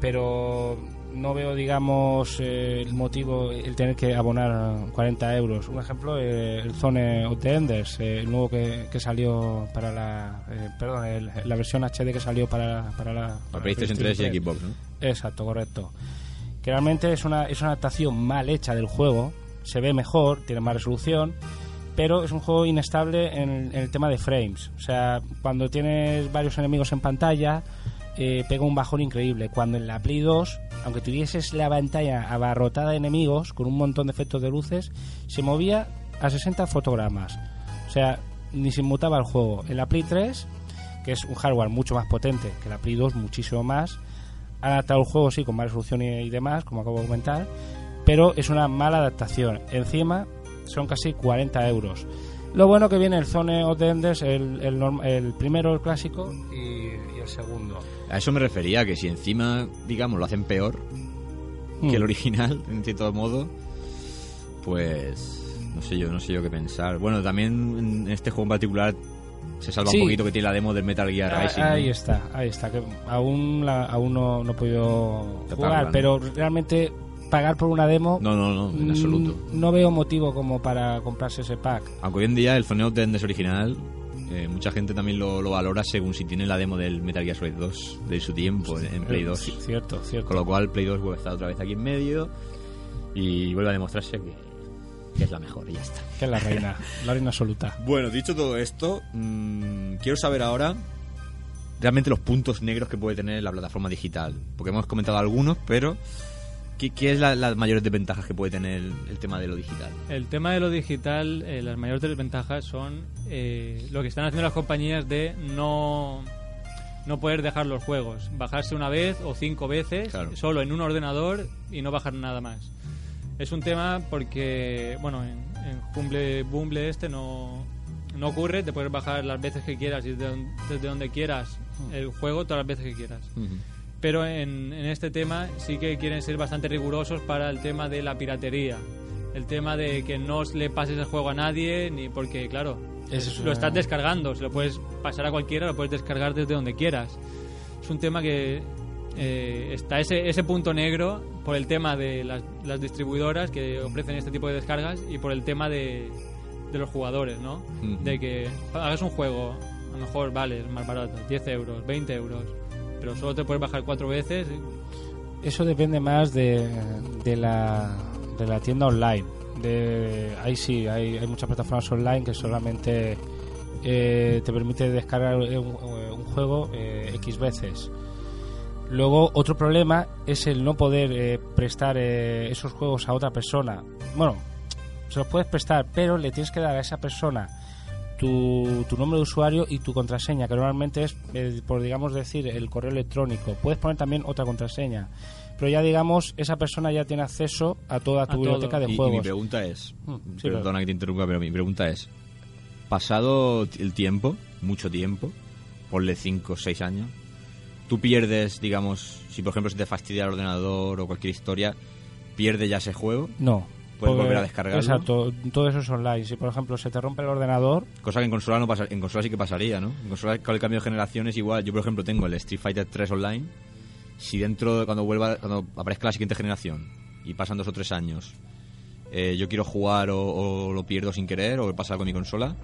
Pero no veo, digamos, eh, el motivo, el tener que abonar 40 euros. Un ejemplo, eh, el Zone of the Enders, eh, el nuevo que, que salió para la. eh, perdón, el- la versión HD que salió para, para la. Para PlayStation 3 y Xbox, ¿no? Exacto, correcto. Que realmente es una, es una adaptación mal hecha del juego. se ve mejor, tiene más resolución, pero es un juego inestable en, el tema de frames. O sea, cuando tienes varios enemigos en pantalla, eh, pega un bajón increíble. Cuando en la Play 2, aunque tuvieses la pantalla abarrotada de enemigos, con un montón de efectos de luces, se movía a 60 fotogramas. O sea, ni se mutaba el juego. En la Play 3, que es un hardware mucho más potente que la Play 2, muchísimo más, han adaptado el juego, sí, con más resolución y, demás, como acabo de comentar, pero es una mala adaptación. Encima, son casi 40 euros. Lo bueno que viene el Zone of the Enders, el, el, primero, el clásico, y, el segundo. A eso me refería, que si encima, digamos, lo hacen peor que el hmm. original, [laughs] en cierto modo, pues no sé yo, no sé yo qué pensar. Bueno, también en este juego en particular se salva un poquito que tiene la demo del Metal Gear ah, Rising. Ahí está, ahí está. Que aún, la, aún no, no he podido jugar, pero realmente pagar por una demo. No, no, no, en absoluto. No veo motivo como para comprarse ese pack. Aunque hoy en día el Phone of the original, eh, mucha gente también lo, valora según si tiene la demo del Metal Gear Solid 2 de su tiempo en, Play 2. cierto, cierto. Con lo cual Play 2 vuelve a estar otra vez aquí en medio y vuelve a demostrarse que que es la mejor y ya está. Que es la reina, [laughs] la reina absoluta. Bueno, dicho todo esto, mmm, quiero saber ahora realmente los puntos negros que puede tener la plataforma digital. Porque hemos comentado algunos, pero ¿qué, qué es las mayores desventajas que puede tener el, tema de lo digital? El tema de lo digital, eh, las mayores desventajas son eh, lo que están haciendo las compañías de no no poder dejar los juegos, bajarse una vez o cinco veces solo en un ordenador y no bajar nada más. Es un tema porque, bueno, en, en Humble Bumble este no, no ocurre, te puedes bajar las veces que quieras y desde, donde quieras el juego todas las veces que quieras. Pero en, en, este tema sí que quieren ser bastante rigurosos para el tema de la piratería. El tema de que no le pases el juego a nadie, ni porque, claro, lo estás descargando, se lo puedes pasar a cualquiera, lo puedes descargar desde donde quieras. Es un tema que eh, está ese, ese punto negro por el tema de las, las, distribuidoras que ofrecen este tipo de descargas y por el tema de, de los jugadores, ¿no? De que hagas un juego, a lo mejor vale, es más barato, 10 euros, 20 euros, pero solo te puedes bajar cuatro veces. Eso depende más de, de, la, de la tienda online. De, ahí sí, hay, hay muchas plataformas online que solamente eh, te permite descargar un, un juego eh, X veces Luego, otro problema es el no poder eh, prestar eh, esos juegos a otra persona. Bueno, se los puedes prestar, pero le tienes que dar a esa persona tu, tu nombre de usuario y tu contraseña, que normalmente es, eh, por digamos decir, el correo electrónico. Puedes poner también otra contraseña. Pero ya digamos, esa persona ya tiene acceso a toda tu biblioteca de juegos. Y mi pregunta es, mm, perdona que te interrumpa, pero mi pregunta es, pasado el tiempo, mucho tiempo, ponle 5 o 6 años, tú pierdes, digamos, si por ejemplo se te fastidia el ordenador o cualquier historia, ¿pierde ya ese juego? No. Puedes volver a descargarlo. Exacto, todo eso es online. Si por ejemplo se te rompe el ordenador. Cosa que en consola no pasa, en consola sí que pasaría, ¿no? En consola con el cambio de generación es igual. Yo por ejemplo tengo el Street Fighter 3 online. Si dentro, cuando vuelva, cuando aparezca la siguiente generación y pasan dos o tres años, eh, yo quiero jugar o, o, lo pierdo sin querer o pasa con mi consola,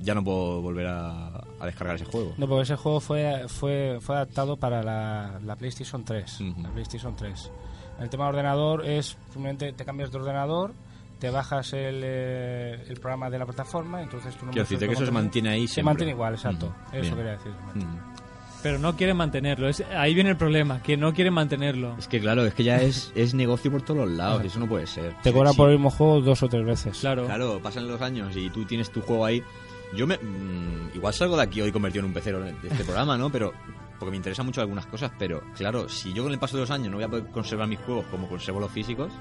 ya no puedo volver a, descargar ese juego. No, porque ese juego fue, fue, fue adaptado para la, la PlayStation 3. La PlayStation 3. El tema de ordenador es simplemente te cambias de ordenador, te bajas el, eh, el programa de la plataforma, entonces tú no Quiero decirte que eso se mantiene ahí Se mantiene igual, exacto. Eso quería decir. Pero no quieren mantenerlo. Es, ahí viene el problema, que no quieren mantenerlo. Es que claro, es que ya [laughs] es, es negocio por todos los lados. Eso no puede ser. Te cobran por el mismo juego dos o tres veces. Claro. Claro, pasan los años y tú tienes tu juego ahí yo me. Mm, igual salgo de aquí hoy convertido en un pecero de este programa, ¿no? Pero. Porque me interesan mucho algunas cosas, pero claro, si yo con el paso de los años no voy a poder conservar mis juegos como conservo los físicos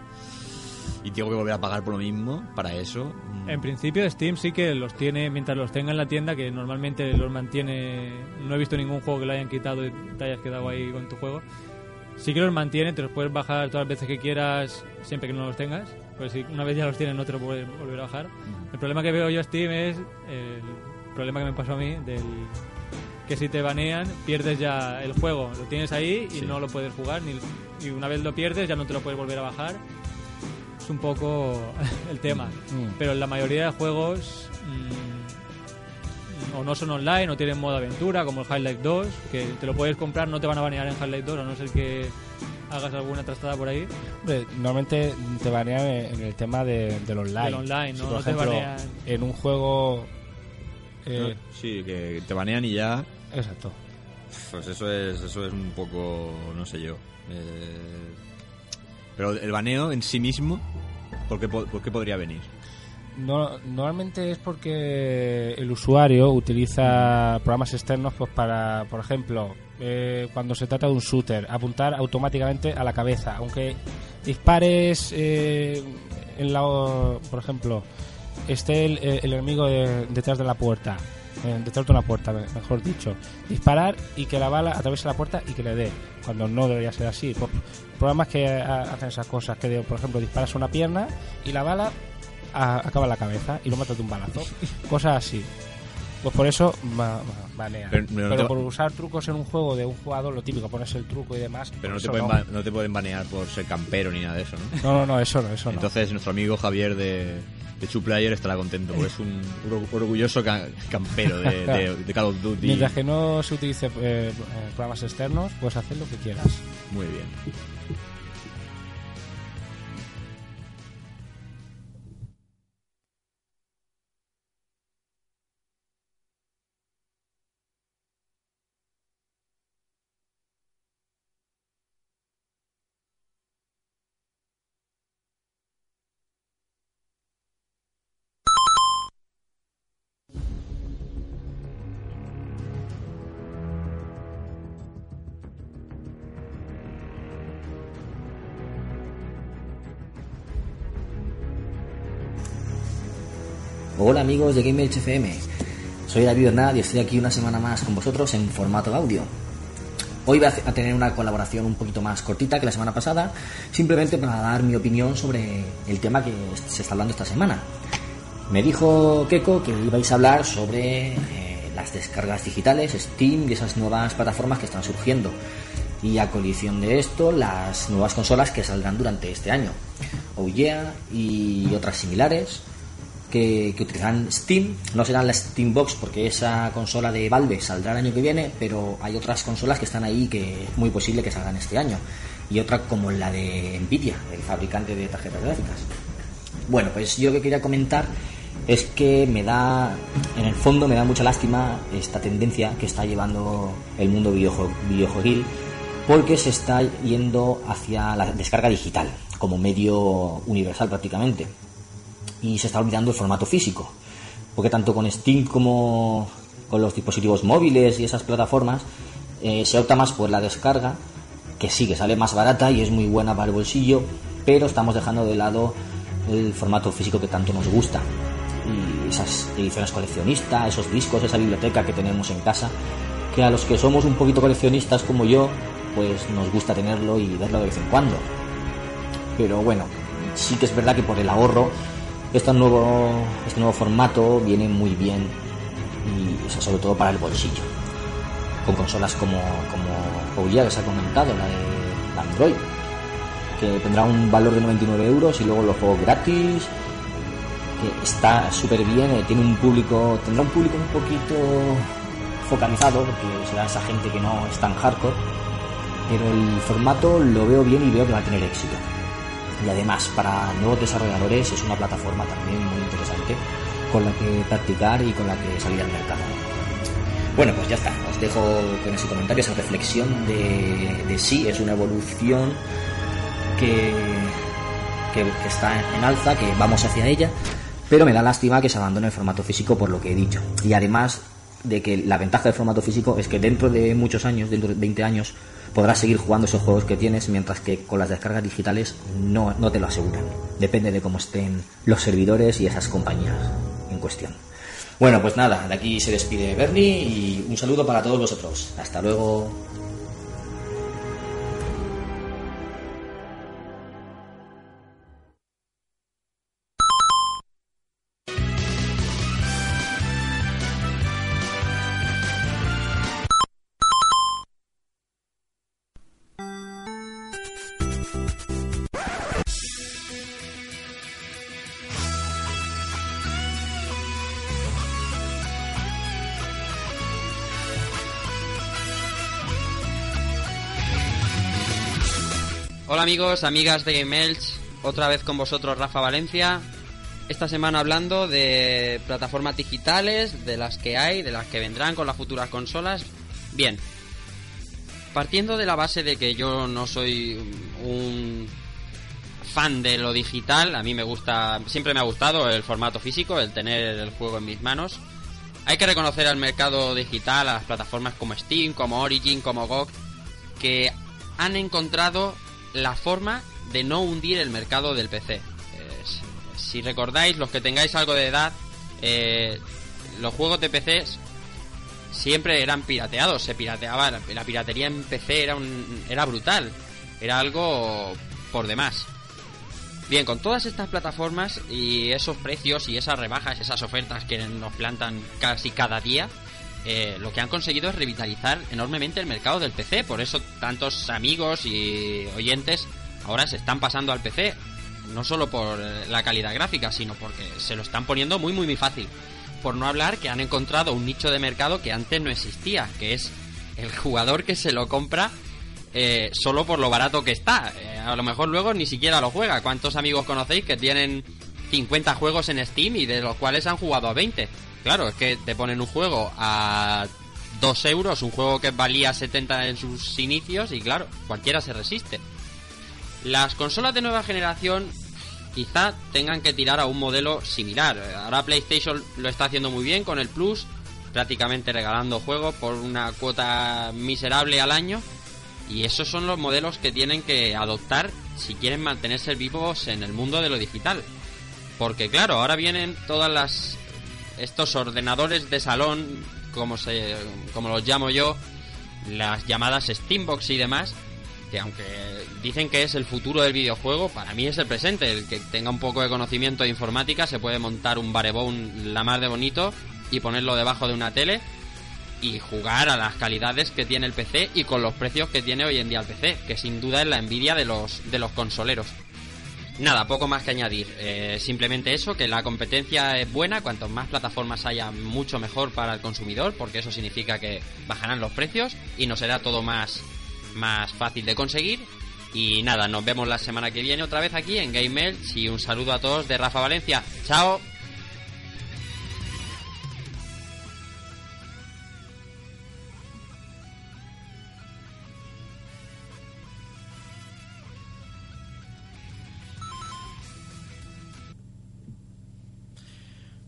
y tengo que volver a pagar por lo mismo, para eso. Mm. En principio, Steam sí que los tiene mientras los tenga en la tienda, que normalmente los mantiene. No he visto ningún juego que lo hayan quitado y te hayas quedado ahí con tu juego. Sí que los mantiene, te los puedes bajar todas las veces que quieras, siempre que no los tengas. Pues si una vez ya los tienes, no te lo puedes volver a bajar. El problema que veo yo Steam es el problema que me pasó a mí del que si te banean pierdes ya el juego, lo tienes ahí y no lo puedes jugar ni, y una vez lo pierdes ya no te lo puedes volver a bajar. Es un poco [laughs] el tema, mm. pero en la mayoría de juegos o no son online o tienen modo aventura, como el Highlight 2, que te lo puedes comprar, no te van a banear en Highlight 2, a no ser que hagas alguna trastada por ahí. Hombre, normalmente te banean en el tema de, del online. Del online, ¿no? Si, por No te ejemplo, banean. en un juego... eh, Sí, que te banean y ya. Exacto. Pues eso es, eso es un poco, no sé yo. Eh, pero el baneo en sí mismo, ¿por qué, po- por qué podría venir? No, normalmente es porque el usuario utiliza programas externos pues para, por ejemplo, eh, cuando se trata de un shooter, apuntar automáticamente a la cabeza, aunque dispares eh, en la, por ejemplo, esté el, el enemigo de- detrás de la puerta, eh, detrás de una puerta, me- mejor dicho, disparar y que la bala atraviese la puerta y que le dé, cuando no debería ser así. Pues, programas que ha- hacen esas cosas, que de- por ejemplo disparas una pierna y la bala a- acaba en la cabeza y lo matas de un balazo. [laughs] Cosas así. Pues por eso ba- ba- banea. Pero- Pero, pero no por usar trucos en un juego de un jugador, lo típico, pones el truco y demás. Pero no te, pueden no. no te pueden banear por ser campero ni nada de eso, ¿no? No, no, no, eso no, eso no. Entonces nuestro amigo Javier de, de Two Player estará contento, porque es un or- orgulloso ca- campero de, de- de Call of Duty. Mientras que no se utilice eh, programas externos, puedes hacer lo que quieras. Muy bien. Hola amigos de Game FM, soy David Bernard y estoy aquí una semana más con vosotros en formato audio. Hoy voy a a tener una colaboración un poquito más cortita que la semana pasada, simplemente para dar mi opinión sobre el tema que se está hablando esta semana. Me dijo Keiko que ibais a hablar sobre eh, las descargas digitales, Steam y esas nuevas plataformas que están surgiendo. Y a colisión de esto, las nuevas consolas que saldrán durante este año. Oh Yeah y otras similares que, que utilizarán Steam. No serán la Steam Box porque esa consola de Valve saldrá el año que viene, pero hay otras consolas que están ahí que es muy posible que salgan este año. Y otra como la de Nvidia, el fabricante de tarjetas gráficas. Bueno, pues yo lo que quería comentar es que me da, en el fondo me da mucha lástima esta tendencia que está llevando el mundo videojueguil, porque se está yendo hacia la descarga digital como medio universal prácticamente y se está olvidando el formato físico. Porque tanto con Steam como con los dispositivos móviles y esas plataformas eh, se opta más por la descarga, que sí que sale más barata y es muy buena para el bolsillo, pero estamos dejando de lado el formato físico que tanto nos gusta. Y esas ediciones coleccionistas, esos discos, esa biblioteca que tenemos en casa, que a los que somos un poquito coleccionistas como yo, pues nos gusta tenerlo y verlo de vez en cuando. Pero bueno, sí que es verdad que por el ahorro este nuevo, este nuevo formato viene muy bien y eso sobre todo para el bolsillo. Con consolas como, como Ouya que ha comentado, la de Android, que tendrá un valor de 99 euros y luego los juegos gratis, que está súper bien, eh, tiene un público, tendrá un público un poquito focalizado, porque será esa gente que no es tan hardcore, pero el formato lo veo bien y veo que va a tener éxito y además para nuevos desarrolladores es una plataforma también muy interesante con la que practicar y con la que salir al mercado. Bueno, pues ya está, os dejo con ese comentario, esa reflexión de, de sí, es una evolución que, que, que está en alza, que vamos hacia ella, pero me da lástima que se abandone el formato físico por lo que he dicho. Y además de que la ventaja del formato físico es que dentro de muchos años, dentro de 20 años, podrás seguir jugando esos juegos que tienes, mientras que con las descargas digitales no, no te lo aseguran. Depende de cómo estén los servidores y esas compañías en cuestión. Bueno, pues nada, de aquí se despide Bernie y un saludo para todos vosotros. Hasta luego. Hola amigos, amigas de Game Elch, otra vez con vosotros Rafa Valencia. Esta semana hablando de plataformas digitales, de las que hay, de las que vendrán con las futuras consolas. Bien, partiendo de la base de que yo no soy un fan de lo digital, a mí me gusta, siempre me ha gustado el formato físico, el tener el juego en mis manos. Hay que reconocer al mercado digital, a las plataformas como Steam, como Origin, como GOG, que han encontrado la forma de no hundir el mercado del PC. Eh, si recordáis, los que tengáis algo de edad, eh, los juegos de PC siempre eran pirateados, se pirateaba, la piratería en PC era, un, era brutal, era algo por demás. Bien, con todas estas plataformas y esos precios y esas rebajas, esas ofertas que nos plantan casi cada día, eh, lo que han conseguido es revitalizar enormemente el mercado del PC. Por eso tantos amigos y oyentes ahora se están pasando al PC. No solo por la calidad gráfica, sino porque se lo están poniendo muy, muy, muy fácil. Por no hablar que han encontrado un nicho de mercado que antes no existía, que es el jugador que se lo compra eh, solo por lo barato que está. Eh, a lo mejor luego ni siquiera lo juega. ¿Cuántos amigos conocéis que tienen 50 juegos en Steam y de los cuales han jugado a 20? Claro, es que te ponen un juego a 2 euros, un juego que valía 70 en sus inicios y claro, cualquiera se resiste. Las consolas de nueva generación quizá tengan que tirar a un modelo similar. Ahora PlayStation lo está haciendo muy bien con el Plus, prácticamente regalando juegos por una cuota miserable al año. Y esos son los modelos que tienen que adoptar si quieren mantenerse vivos en el mundo de lo digital. Porque claro, ahora vienen todas las estos ordenadores de salón, como, se, como los llamo yo, las llamadas Steambox y demás, que aunque dicen que es el futuro del videojuego, para mí es el presente. El que tenga un poco de conocimiento de informática se puede montar un barebone la más de bonito y ponerlo debajo de una tele y jugar a las calidades que tiene el PC y con los precios que tiene hoy en día el PC, que sin duda es la envidia de los, de los consoleros. Nada, poco más que añadir. Eh, simplemente eso, que la competencia es buena, cuanto más plataformas haya, mucho mejor para el consumidor, porque eso significa que bajarán los precios y nos será todo más, más fácil de conseguir. Y nada, nos vemos la semana que viene otra vez aquí en Game y un saludo a todos de Rafa Valencia. ¡Chao!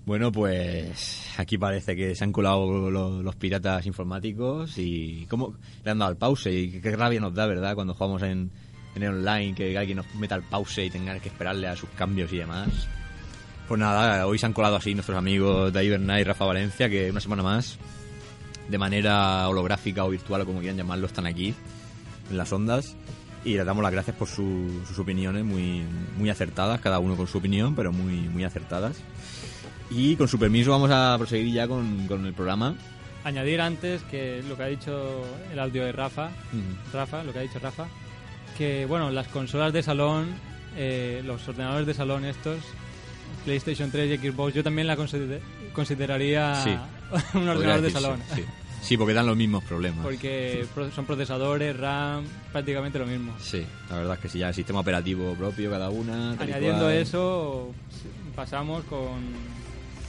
Bueno, pues aquí parece que se han colado los, piratas informáticos y cómo le han dado el pause y qué rabia nos da, ¿verdad? Cuando jugamos en, en el online, que alguien nos meta el pause y tenga que esperarle a sus cambios y demás. Pues nada, hoy se han colado así nuestros amigos David Bernay y Rafa Valencia, que una semana más, de manera holográfica o virtual o como quieran llamarlo, están aquí, en las ondas. Y les damos las gracias por sus opiniones muy, muy acertadas, cada uno con su opinión, pero muy, muy acertadas. Y con su permiso vamos a proseguir ya con, el programa. Añadir antes que lo que ha dicho el audio de Rafa, Rafa, lo que ha dicho Rafa, que bueno, las consolas de salón, eh, los ordenadores de salón estos, PlayStation 3 y Xbox, yo también la consideraría [laughs] un ordenador de salón. Sí, porque dan los mismos problemas. Porque son procesadores, RAM, prácticamente lo mismo. Sí, la verdad es que sí, ya el sistema operativo propio cada una. Añadiendo eso, pasamos con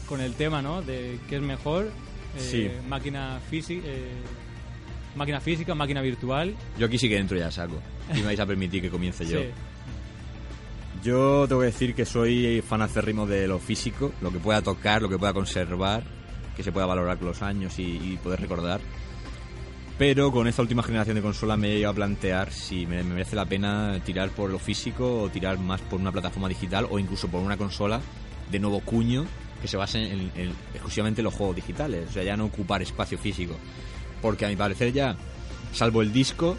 con el tema, ¿no? De qué es mejor, eh, máquina física, eh, máquina física, máquina virtual. Yo aquí sí que entro ya saco. Y me vais a permitir que comience yo. Yo tengo que decir que soy fan acérrimo de lo físico, lo que pueda tocar, lo que pueda conservar, que se pueda valorar con los años y, poder recordar. Pero con esta última generación de consola me he llegado a plantear si me, merece la pena tirar por lo físico o tirar más por una plataforma digital o incluso por una consola de nuevo cuño que se basen en, exclusivamente los juegos digitales, o sea, ya no ocupar espacio físico. Porque a mi parecer ya, salvo el disco,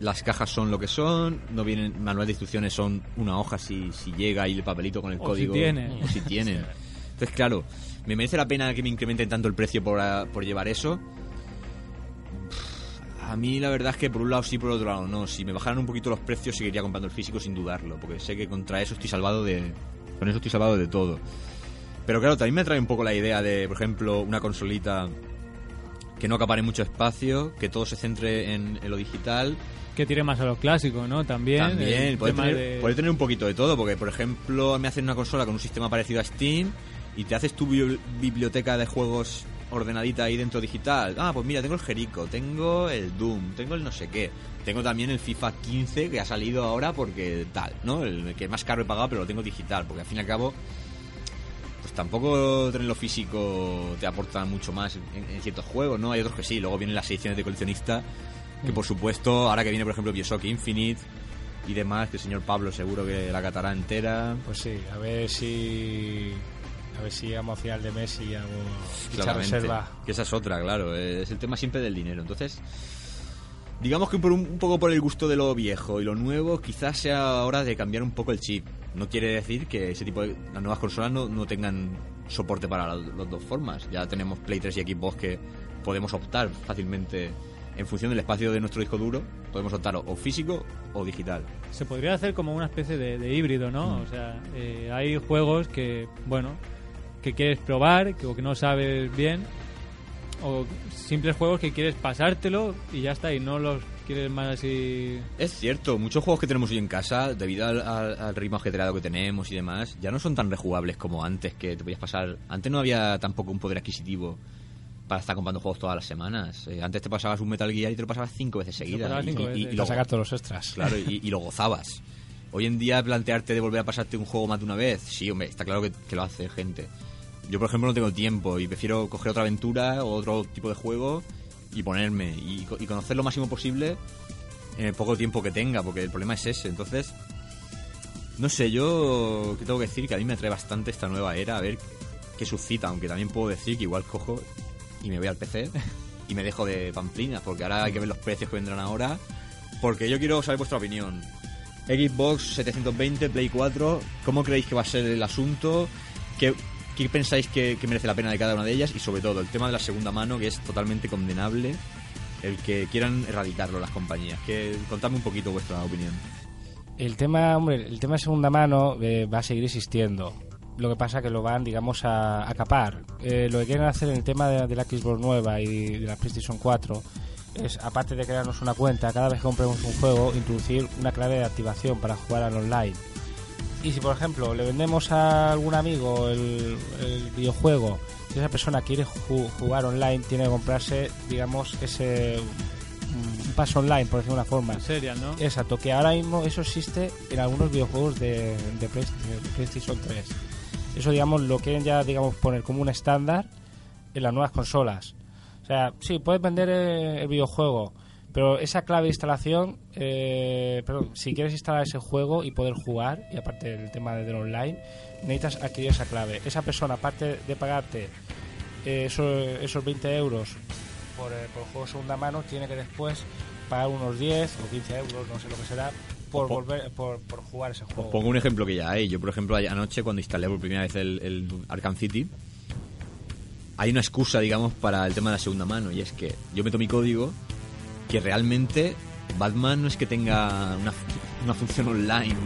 las cajas son lo que son, no vienen manual de instrucciones, son una hoja si, si llega y el papelito con el código. Si tiene. O si tienen. Entonces, claro, ¿me merece la pena que me incrementen tanto el precio por, por llevar eso? A mí la verdad es que por un lado sí, por otro lado no. Si me bajaran un poquito los precios seguiría comprando el físico sin dudarlo, porque sé que contra eso estoy salvado de... Con eso estoy salvado de todo. Pero claro, también me trae un poco la idea de, por ejemplo, una consolita que no acapare mucho espacio, que todo se centre en, en lo digital. Que tire más a lo clásico, ¿no? También. También, puede tener, de- puede tener un poquito de todo, porque por ejemplo me hacen una consola con un sistema parecido a Steam y te haces tu bibli- biblioteca de juegos ordenadita ahí dentro digital. Ah, pues mira, tengo el Jericho, tengo el Doom, tengo el no sé qué. Tengo también el FIFA 15 que ha salido ahora porque tal, ¿no? El que más caro he pagado, pero lo tengo digital, porque al fin y al cabo tampoco tenerlo físico te aporta mucho más en, en ciertos juegos, ¿no? Hay otros que sí, luego vienen las ediciones de coleccionista, que por supuesto, ahora que viene por ejemplo Bioshock Infinite y demás, que el señor Pablo seguro que la catará entera. Pues sí, a ver si. A ver si llegamos a final de mes y hago Claramente. reserva. Que esa es otra, claro. Es el tema siempre del dinero. Entonces, digamos que por un, un poco por el gusto de lo viejo y lo nuevo, quizás sea hora de cambiar un poco el chip. No quiere decir que ese tipo de las nuevas consolas no, no tengan soporte para las, las dos formas. Ya tenemos Play 3 y Xbox que podemos optar fácilmente en función del espacio de nuestro disco duro. Podemos optar o, o físico o digital. Se podría hacer como una especie de, de híbrido, Mm. ¿no? O sea, eh, hay juegos que, bueno, que quieres probar que, o que no sabes bien, o simples juegos que quieres pasártelo y ya está, y no los quieres más así. Es cierto, muchos juegos que tenemos hoy en casa, debido al, al- al ritmo ajetreado que tenemos y demás, ya no son tan rejugables como antes, que te podías pasar... Antes no había tampoco un poder adquisitivo para estar comprando juegos todas las semanas. Eh, antes te pasabas un Metal Gear y te lo pasabas cinco veces seguidas. y, y- lo, sacar todos los extras. claro, y, y lo [laughs] gozabas. Hoy en día plantearte de volver a pasarte un juego más de una vez, sí, hombre, está claro que, que lo hace gente. Yo, por ejemplo, no tengo tiempo y prefiero coger otra aventura o otro tipo de juego y ponerme y, co- y conocer lo máximo posible en el poco tiempo que tenga, porque el problema es ese. Entonces, no sé, yo que tengo que decir que a mí me atrae bastante esta nueva era, a ver qué suscita, aunque también puedo decir que igual cojo y me voy al PC [laughs] y me dejo de pamplinas, porque ahora hay que ver los precios que vendrán ahora, porque yo quiero saber vuestra opinión. Xbox 720, Play 4, ¿cómo creéis que va a ser el asunto? ¿Qué, qué pensáis que, merece la pena de cada una de ellas? Y sobre todo, el tema de la segunda mano, que es totalmente condenable, el que quieran erradicarlo las compañías. Que, contadme un poquito vuestra opinión. El tema, hombre, el tema de segunda mano eh, va a seguir existiendo. Lo que pasa que lo van, digamos, a, a capar. Eh, lo que quieren hacer en el tema de, de la Xbox nueva y de la PlayStation 4 es, aparte de crearnos una cuenta, cada vez que compremos un juego, introducir una clave de activación para jugar al online. Y si, por ejemplo, le vendemos a algún amigo el, el videojuego, si esa persona quiere ju- jugar online, tiene que comprarse, digamos, ese un paso online, por decirlo de una forma. Serial, ¿no? Exacto, que ahora mismo eso existe en algunos videojuegos de, de, Play- de PlayStation 3. Eso, digamos, lo quieren ya, digamos, poner como un estándar en las nuevas consolas. O sea, sí, puedes vender eh, el videojuego, pero esa clave de instalación, eh, perdón, si quieres instalar ese juego y poder jugar, y aparte del tema del online, necesitas adquirir esa clave. Esa persona, aparte de pagarte eh, esos, esos 20 euros por, eh, por el juego de segunda mano, tiene que después pagar unos 10 o 15 euros, no sé lo que será, por, Po- volver, por, por jugar ese Os juego. pongo un ejemplo que ya hay. Yo, por ejemplo, anoche cuando instalé por primera vez el, el Arkham City, hay una excusa, digamos, para el tema de la segunda mano. Y es que yo meto mi código que realmente Batman no es que tenga una, una función online.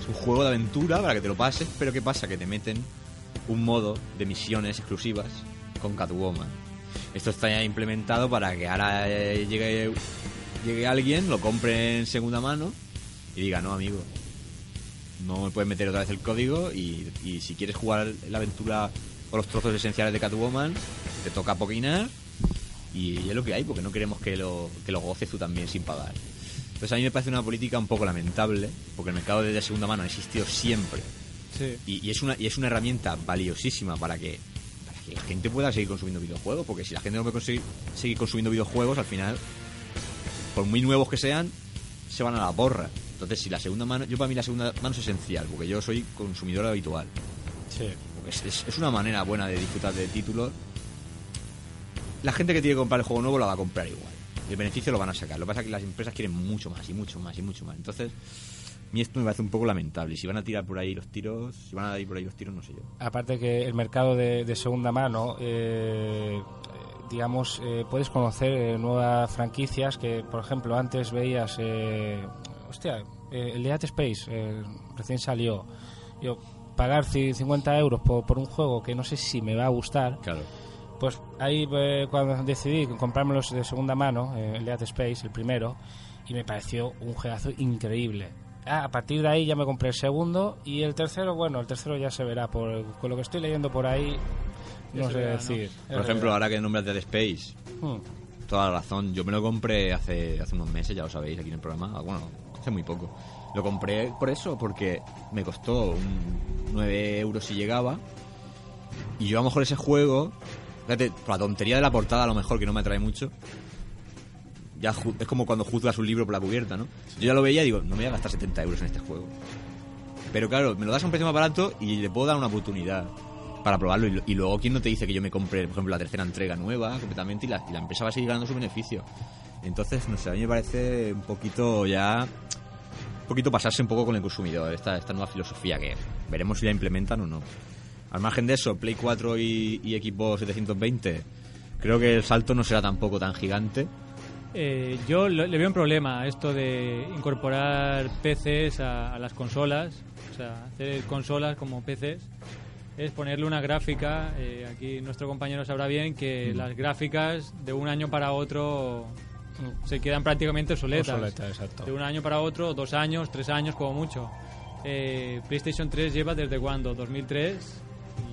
Es un juego de aventura para que te lo pases, pero ¿qué pasa? Que te meten un modo de misiones exclusivas con Catwoman. Esto está ya implementado para que ahora eh, llegue, llegue alguien, lo compre en segunda mano y diga, no, amigo, no me puedes meter otra vez el código y, y si quieres jugar la aventura o los trozos esenciales de Catwoman, te toca poquinar y, es lo que hay, porque no queremos que lo, que lo goces tú también sin pagar. Entonces a mí me parece una política un poco lamentable, porque el mercado de segunda mano ha existido siempre Sí. y, y es una y es una herramienta valiosísima para que para que la gente pueda seguir consumiendo videojuegos porque si la gente no puede conseguir- seguir consumiendo videojuegos al final por muy nuevos que sean se van a la porra entonces si la segunda mano yo para mí la segunda mano es esencial porque yo soy consumidor habitual Sí. es, es- es una manera buena de disfrutar de títulos la gente que tiene que comprar el juego nuevo lo va a comprar igual y el beneficio lo van a sacar lo que pasa es que las empresas quieren mucho más y mucho más y mucho más entonces a mí esto me parece un poco lamentable. Y si van a tirar por ahí los tiros, si van a ir por ahí los tiros, no sé yo. Aparte que el mercado de, de segunda mano, eh, digamos, eh, puedes conocer eh, nuevas franquicias que, por ejemplo, antes veías, eh, hostia, eh, el Dead Space eh, recién salió. Yo pagar ci- 50 euros por, por un juego que no sé si me va a gustar, Claro. Pues ahí eh, cuando decidí comprármelos de segunda mano, eh, el Dead Space, el primero, y me pareció un juegazo increíble. Ah, a partir de ahí ya me compré el segundo y el tercero, bueno, el tercero ya se verá. Por, con lo que estoy leyendo por ahí, no sé decir. Por ejemplo, ahora que nombras Dead Space, Hmm. toda la razón. Yo me lo compré hace, hace unos meses, ya lo sabéis, aquí en el programa. Ah, Bueno, hace muy poco. Lo compré por eso, porque me costó un 9 euros si llegaba. Y yo a lo mejor ese juego, fíjate, la tontería de la portada a lo mejor, que no me atrae mucho. Ya es como cuando juzgas un libro por la cubierta, ¿no? Yo ya lo veía y digo, no me voy a gastar 70 euros en este juego. Pero claro, me lo das a un precio más barato y le puedo dar una oportunidad para probarlo. Y, lo- y luego, ¿quién no te dice que yo me compre, por ejemplo, la tercera entrega nueva completamente y la, y la empresa va a seguir ganando su beneficio? Entonces, no sé, a mí me parece un poquito ya. Un poquito pasarse un poco con el consumidor, esta, esta nueva filosofía que veremos si la implementan o no. Al margen de eso, Play 4 y, y Xbox 720, creo que el salto no será tampoco tan gigante. Eh, yo lo- le veo un problema a esto de incorporar PCs a, a las consolas, o sea, hacer consolas como PCs, es ponerle una gráfica. eh, aquí nuestro compañero sabrá bien que las gráficas de un año para otro se quedan prácticamente obsoletas. Obsoleta. De un año para otro, dos años, tres años como mucho. Eh, PlayStation 3 lleva desde cuándo? 2003.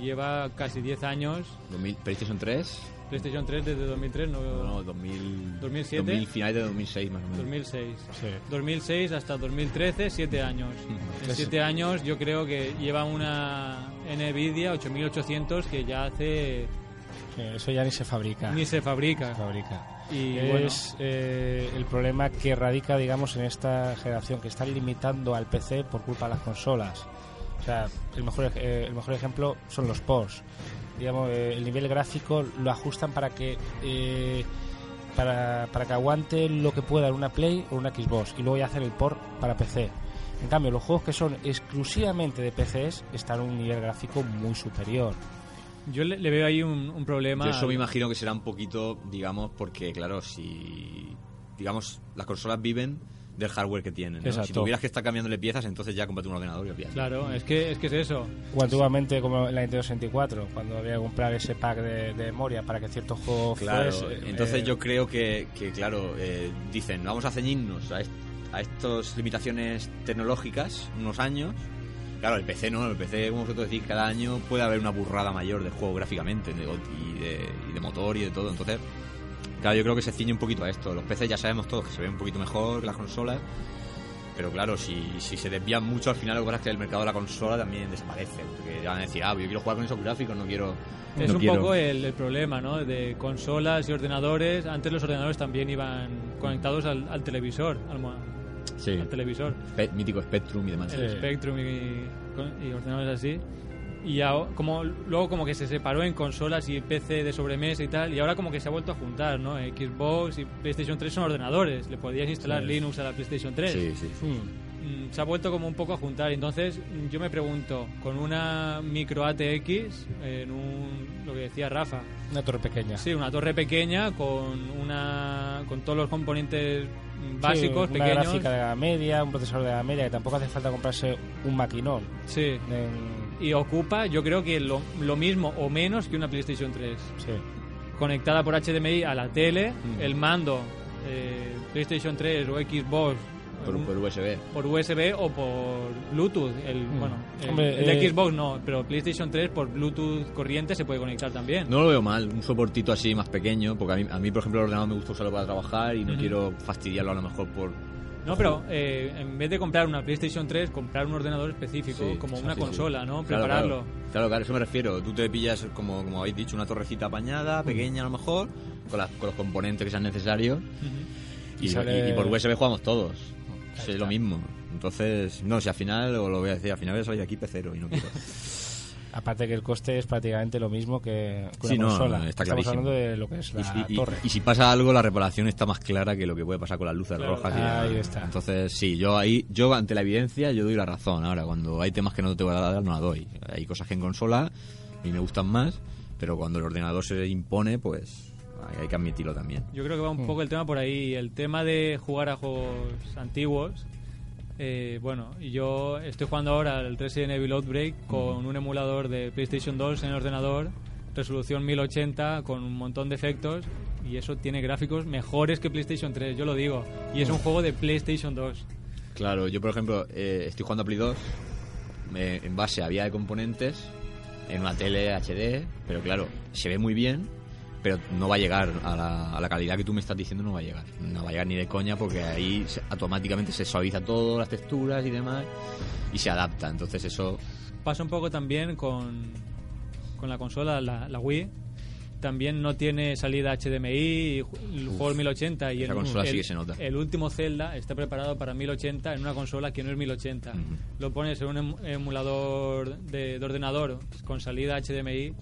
Lleva casi 10 años. 2000, PlayStation 3, PlayStation 3 desde 2003, no, no, no, 2000, 2007. 2000, finales de 2006 más o menos. 2006. Sí. 2006 hasta 2013, 7 años. En 7 años yo creo que lleva una Nvidia 8800 que ya hace eso ya ni se fabrica. ni se fabrica. se fabrica. Y bueno, es eh, el problema que radica, digamos, en esta generación, que están limitando al PC por culpa de las consolas. Sea, el mejor, ej- eh, el mejor ejemplo son los ports. Digamos, eh, el nivel gráfico lo ajustan para que eh, para, para que aguante lo que pueda en una Play o una Xbox y luego ya hacer el port para PC. En cambio, los juegos que son exclusivamente de PCs están a un nivel gráfico muy superior. yo le, le veo ahí un, un problema. Yo eso me imagino que será un poquito, digamos, porque claro, si digamos las consolas viven del hardware que tienen. ¿no? Si tuvieras que estar cambiándole piezas, entonces ya cómprate un ordenador y olvídate. Claro, es que, es que es eso. O antiguamente como en la Nintendo 64, cuando había que comprar ese pack de, de memoria para que cierto juego Claro, fuese, entonces eh, yo creo que, que, claro, eh, dicen, vamos a ceñirnos a, est- a estas limitaciones tecnológicas unos años. Claro, el PC no, el PC, como vosotros decís, cada año puede haber una burrada mayor de juego gráficamente de- y, de, y de motor y de todo. Entonces, claro, yo creo que se ciñe un poquito a esto. Los PC ya sabemos todos que se ven un poquito mejor que las consolas. Pero claro, si, si se desvían mucho, al final lo que pasa es que el mercado de la consola también desaparece. Porque ya van a decir, ah, yo quiero jugar con esos gráficos, no quiero... Es no un quiero- poco el, el problema, ¿no? De consolas y ordenadores. Antes los ordenadores también iban conectados al, al televisor, al, mo- Sí, al televisor. Spe- mítico Spectrum y demás. el Spectrum y, y ordenadores así. Y ya, como, luego como que se separó en consolas y PC de sobremesa y tal, y ahora como que se ha vuelto a juntar, ¿no? Xbox y PlayStation 3 son ordenadores, le podías instalar Linux a la PlayStation 3. Sí, sí. Mm, Se ha vuelto como un poco a juntar, entonces mm, yo me pregunto, con una micro ATX, en un, lo que decía Rafa, una torre pequeña. sí, una torre pequeña con una con todos los componentes mm, básicos, Sí, una pequeños. gráfica de la media, un procesador de la media, que tampoco hace falta comprarse un maquinón. Sí. En- y ocupa yo creo que lo, lo mismo o menos que una PlayStation 3 sí. conectada por HDMI a la tele Mm. el mando eh, PlayStation 3 o Xbox Por, USB. por USB o por Bluetooth el bueno el, Mm. Hombre, el eh, Xbox no pero PlayStation 3 por Bluetooth corriente se puede conectar también No lo veo mal, un soportito así más pequeño, porque a mí, a mí por ejemplo, el ordenador me gusta usarlo para trabajar y no quiero fastidiarlo a lo mejor por... no pero eh, en vez de comprar una PlayStation 3 comprar un ordenador específico Sí, como una sí, consola sí. no Claro, prepararlo Claro, claro, claro, eso me refiero. Tú te pillas, como, como habéis dicho, una torrecita apañada, pequeña a lo mejor, con, las- con los componentes que sean necesarios. Y, Y sale- y- y por USB jugamos todos. Es lo mismo. Entonces, no, si al final, o lo voy a decir, al final voy a salir aquí pecero y no quiero. [laughs] Aparte que el coste es prácticamente lo mismo que una Sí, no, consola. está Estamos hablando de lo que es la Y- torre. y si pasa algo, la reparación está más clara que lo que puede pasar con las luces Claro. rojas. y Ahí está. Entonces, sí, yo ahí, yo ante la evidencia, yo doy la razón. Ahora, cuando hay temas que no te voy a dar, no la doy. Hay cosas que en consola y me gustan más, pero cuando el ordenador se impone, pues hay, hay que admitirlo también. Yo creo que va un poco el tema por ahí. El tema de jugar a juegos antiguos. Eh, bueno, yo estoy jugando ahora el Resident Evil Outbreak con un emulador de PlayStation 2 en el ordenador resolución 1080 con un montón de efectos y eso tiene gráficos mejores que PlayStation 3, yo lo digo. Y es un juego de PlayStation 2. Claro, yo por ejemplo eh, estoy jugando a Play 2 me- en base a vía de componentes en una tele HD, pero claro, se ve muy bien, pero no va a llegar a la, a la calidad que tú me estás diciendo, no va a llegar. No va a llegar ni de coña porque ahí se- automáticamente se suaviza todo, las texturas y demás, y se adapta. Entonces eso, Pasa un poco también con, con la consola, la, la Wii. También no tiene salida HDMI, el juego es 1080 y esa el, consola sí el- que se nota. el último Zelda está preparado para 1080 en una consola que no es 1080. Ujú. Lo pones en un em- emulador de, de ordenador con salida HDMI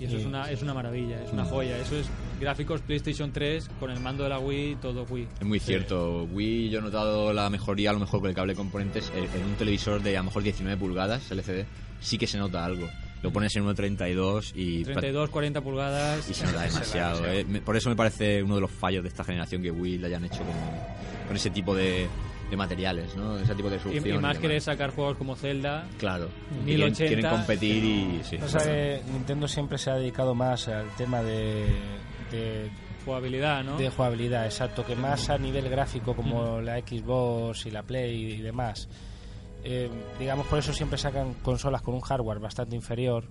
y eso Sí. es, una, es una maravilla, es una Mm. joya. Eso es gráficos PlayStation 3 con el mando de la Wii, todo Wii. es muy cierto. Wii yo he notado la mejoría a lo mejor con el cable de componentes en, en un televisor de a lo mejor 19 pulgadas LCD, sí que se nota algo. Lo pones en 1.32 y... 32, 40 pulgadas. Y se nota [laughs] demasiado. ¿eh? Por eso me parece uno de los fallos de esta generación que Wii le hayan hecho con, con ese tipo de, de materiales, ¿no? Ese tipo de Y, resolución. y más querés sacar juegos como Zelda. Claro. Y 1080. Quieren, quieren competir y... Sí. O sea que Nintendo siempre se ha dedicado más al tema de, de, Jugabilidad, ¿no? de jugabilidad, exacto, que más a nivel gráfico como la Xbox y la Play y demás. Eh, digamos, por eso siempre sacan consolas con un hardware bastante inferior,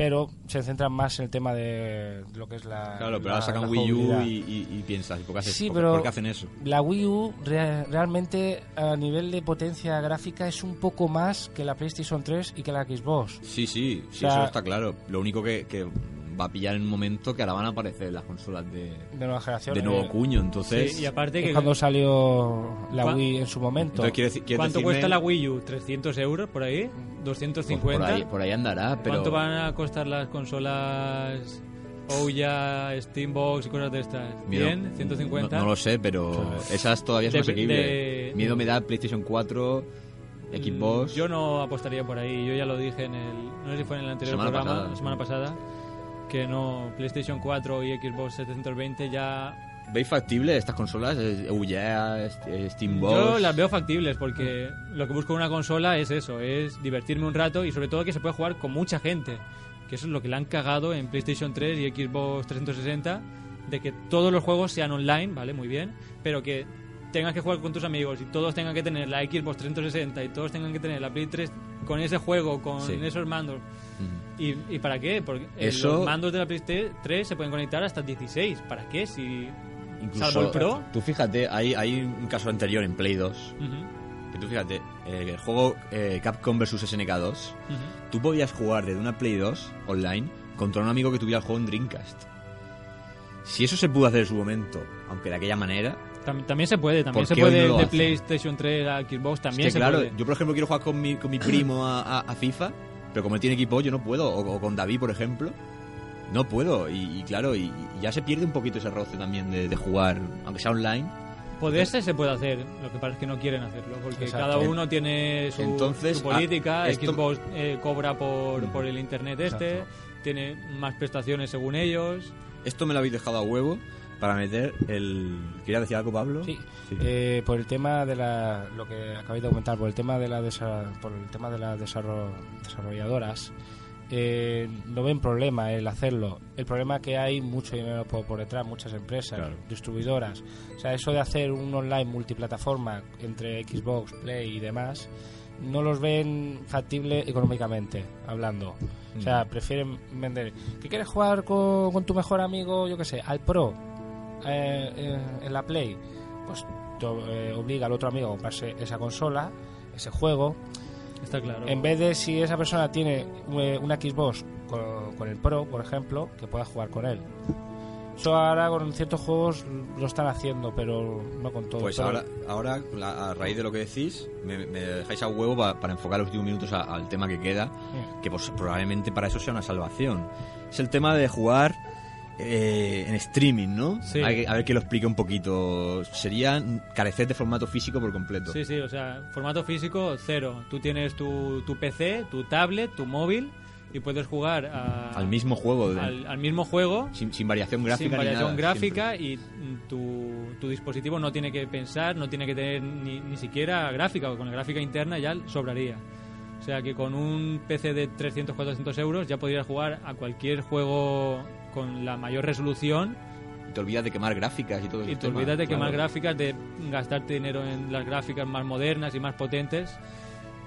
pero se centran más en el tema de lo que es la. Claro, pero la- ahora sacan Wii U y, y- y piensas, ¿y por qué, haces- Sí, por- pero por qué hacen eso? La Wii U rea- realmente a nivel de potencia gráfica es un poco más que la PlayStation 3 y que la Xbox. Sí, sí, sí, sea- eso está claro. Lo único que, que va a pillar en un momento que ahora van a aparecer las consolas de, De nueva generación. de nuevo eh, cuño, entonces... Sí, y aparte que... cuando salió la ¿Cuán- Wii en su momento. entonces quiere quiere ¿Cuánto decirme- cuesta la Wii U? ¿300 euros por ahí? pues ¿250? por, ahí, por ahí andará, pero... ¿Cuánto van a costar las consolas Ouya, Steambox y cosas de estas? Miedo- ¿Bien? ¿150? No, no lo sé, pero esas todavía son De- asequibles. de- Miedo me da PlayStation 4, Xbox. Yo no apostaría por ahí. Yo ya lo dije en el. No sé si fue en el anterior Semana programa, pasada. la semana pasada. Que no. PlayStation 4 y Xbox 720 ya. ¿Veis factible estas consolas? Eh, Steambox. Yo las veo factibles porque lo que busco en una consola es eso: es divertirme un rato y sobre todo que se puede jugar con mucha gente. Que eso es lo que le han cagado en PlayStation 3 y Xbox 360. De que todos los juegos sean online, ¿vale? Muy bien. Pero que tengas que jugar con tus amigos y todos tengan que tener la Xbox 360 y todos tengan que tener la Play 3 con ese juego, con Sí. esos mandos. ¿Y, y para qué? Porque eh, Eso- los mandos de la Play 3 se pueden conectar hasta 16. ¿Para qué? Si... Incluso, Salvo el Pro. Tú fíjate, hay, hay un caso anterior en Play 2. Ujú, Que tú fíjate, eh, el juego eh, Capcom vs SNK2. ujú. Tú podías jugar desde una Play 2 online contra un amigo que tuviera el juego en Dreamcast. Si eso se pudo hacer en su momento, aunque de aquella manera. Tam- También se puede, también ¿Por se puede no de? PlayStation 3 a Xbox, también es se que, claro, puede. yo por ejemplo quiero jugar con mi, con mi primo [clears throat] a, a- a FIFA, pero como él tiene equipo yo no puedo, o, o con David por ejemplo, no puedo. Y, y claro, y, y ya se pierde un poquito ese roce también de, de jugar, aunque sea online. Poderse se puede hacer, lo que pasa es que no quieren hacerlo, porque Exacto. cada uno tiene su, Entonces, su política, ah, esto- Xbox eh, cobra por, por el internet este, Exacto. tiene más prestaciones según ellos. Esto me lo habéis dejado a huevo para meter el... ¿Quería decir algo Pablo? Sí, Sí. Eh, por el tema de la, lo que acabáis de comentar, por el tema de la desa- por el tema de las desarro- desarrolladoras, eh, no ven problema el hacerlo. El problema que hay mucho dinero por, por detrás, muchas empresas, Claro. distribuidoras. O sea, eso de hacer un online multiplataforma entre Xbox, Play y demás, no los ven factible económicamente hablando. O sea, prefieren vender. ¿Qué quieres jugar con, con tu mejor amigo, yo qué sé, al Pro en la Play? Pues te eh, obliga al otro amigo a comprarse esa consola, ese juego. Está claro. En vez de si esa persona tiene eh, una Xbox con, con el Pro, por ejemplo, que pueda jugar con él. Eso ahora con ciertos juegos lo están haciendo, pero no con todo. Pues ahora, ahora a raíz de lo que decís, me, me dejáis a huevo pa- para enfocar los últimos minutos a- al tema que queda, que pues, probablemente para eso sea una salvación. Es el tema de jugar eh, en streaming, ¿no? Sí. Hay que- a ver que lo explique un poquito. Sería carecer de formato físico por completo. Sí, sí, o sea, formato físico cero. Tú tienes tu, tu PC, tu tablet, tu móvil y puedes jugar a- Al mismo juego, de- al, al mismo juego sin, sin variación gráfica. sin ni variación nada, gráfica y tu, tu dispositivo no tiene que pensar, no tiene que tener ni, ni siquiera gráfica, o con la gráfica interna ya sobraría. O sea que con un PC de 300-400 euros ya podrías jugar a cualquier juego con la mayor resolución Y te olvidas de quemar gráficas y todo y ese te olvidas de quemar gráficas, de gastarte dinero en las gráficas más modernas y más potentes.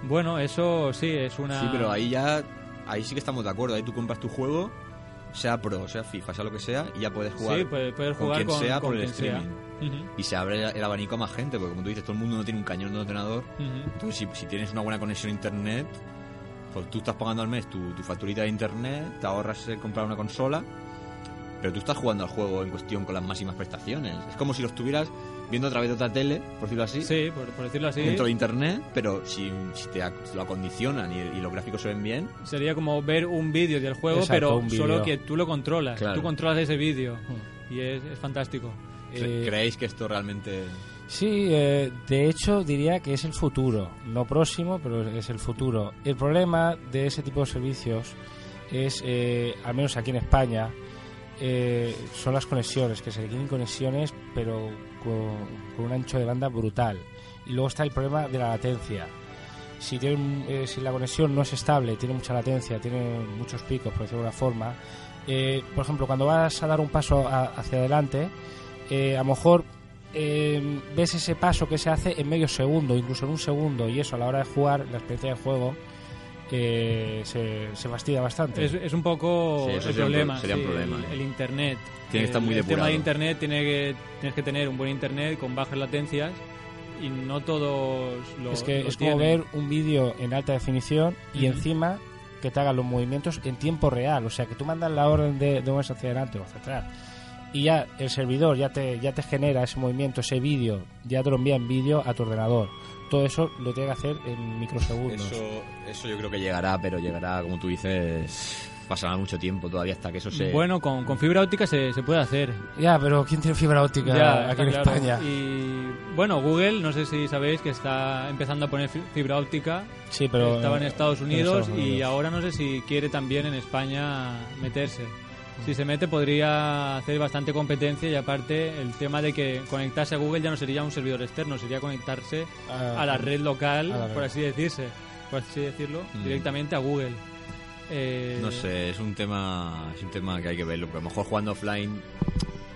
Bueno, eso sí, es una... Sí, pero ahí ya, ahí sí que estamos de acuerdo. Ahí tú compras tu juego, sea Pro, sea FIFA, sea lo que sea, y ya puedes jugar, Sí, puedes, puedes con jugar quien con, sea con por el streaming. Y se abre el abanico a más gente, porque como tú dices, todo el mundo no tiene un cañón de ordenador. ujú. Entonces, si, si tienes una buena conexión a internet, pues tú estás pagando al mes tu, tu facturita de internet, te ahorras eh, comprar una consola, pero tú estás jugando al juego en cuestión con las máximas prestaciones. Es como si lo estuvieras viendo a través de otra tele, por decirlo así, Sí, por, por decirlo así. dentro de internet, pero si, si te, lo acondicionan y, y los gráficos se ven bien, Sería como ver un vídeo del juego, Exacto, pero solo que tú lo controlas. Claro. Tú controlas ese vídeo. Y es, es fantástico. Eh, ¿creéis que esto realmente... Sí, eh, de hecho diría que es el futuro, no próximo, pero es el futuro. El problema de ese tipo de servicios es, eh, al menos aquí en España, eh, son las conexiones, que se requieren conexiones, pero con, un ancho de banda brutal. Y luego está el problema de la latencia. Si, tiene, eh, si la conexión no es estable, tiene mucha latencia, tiene muchos picos, por decirlo de alguna forma, eh, por ejemplo, cuando vas a dar un paso a- hacia adelante, eh, a lo mejor eh, ves ese paso que se hace en medio segundo, incluso en un segundo, y eso a la hora de jugar, la experiencia de juego, eh, se, se fastidia bastante. Es, es un poco Sí, eso el sería un pro- problema. sería un sí, problema, el, eh. el internet. Tiene que estar El- muy El tema depurado. de internet tiene que, tienes que tener un buen internet con bajas latencias y no todos lo es que lo es como tienen. ver un vídeo en alta definición y encima que te hagan los movimientos en tiempo real. O sea, que tú mandas la orden de, de moverse hacia adelante o hacia atrás. Y ya el servidor ya te, ya te genera ese movimiento, ese vídeo, ya te lo envía en vídeo a tu ordenador. Todo eso lo tiene que hacer en microsegundos. Eso, eso yo creo que llegará, pero llegará, como tú dices, pasará mucho tiempo todavía hasta que eso se... Bueno, con, con fibra óptica se, se puede hacer. Ya, pero ¿quién tiene fibra óptica Ya, aquí en claro. España? Y bueno, Google, no sé si sabéis que está empezando a poner fi- fibra óptica. Sí, pero Estaba en Estados en Unidos Estados y Unidos. ahora no sé si quiere también en España meterse. Si se mete podría hacer bastante competencia y aparte el tema de que conectarse a Google ya no sería un servidor externo, sería conectarse Ah, a la red local, a la red. por así decirse, por así decirlo, Mm. directamente a Google. Eh, No sé, es un tema es un tema que hay que verlo, porque a lo mejor jugando offline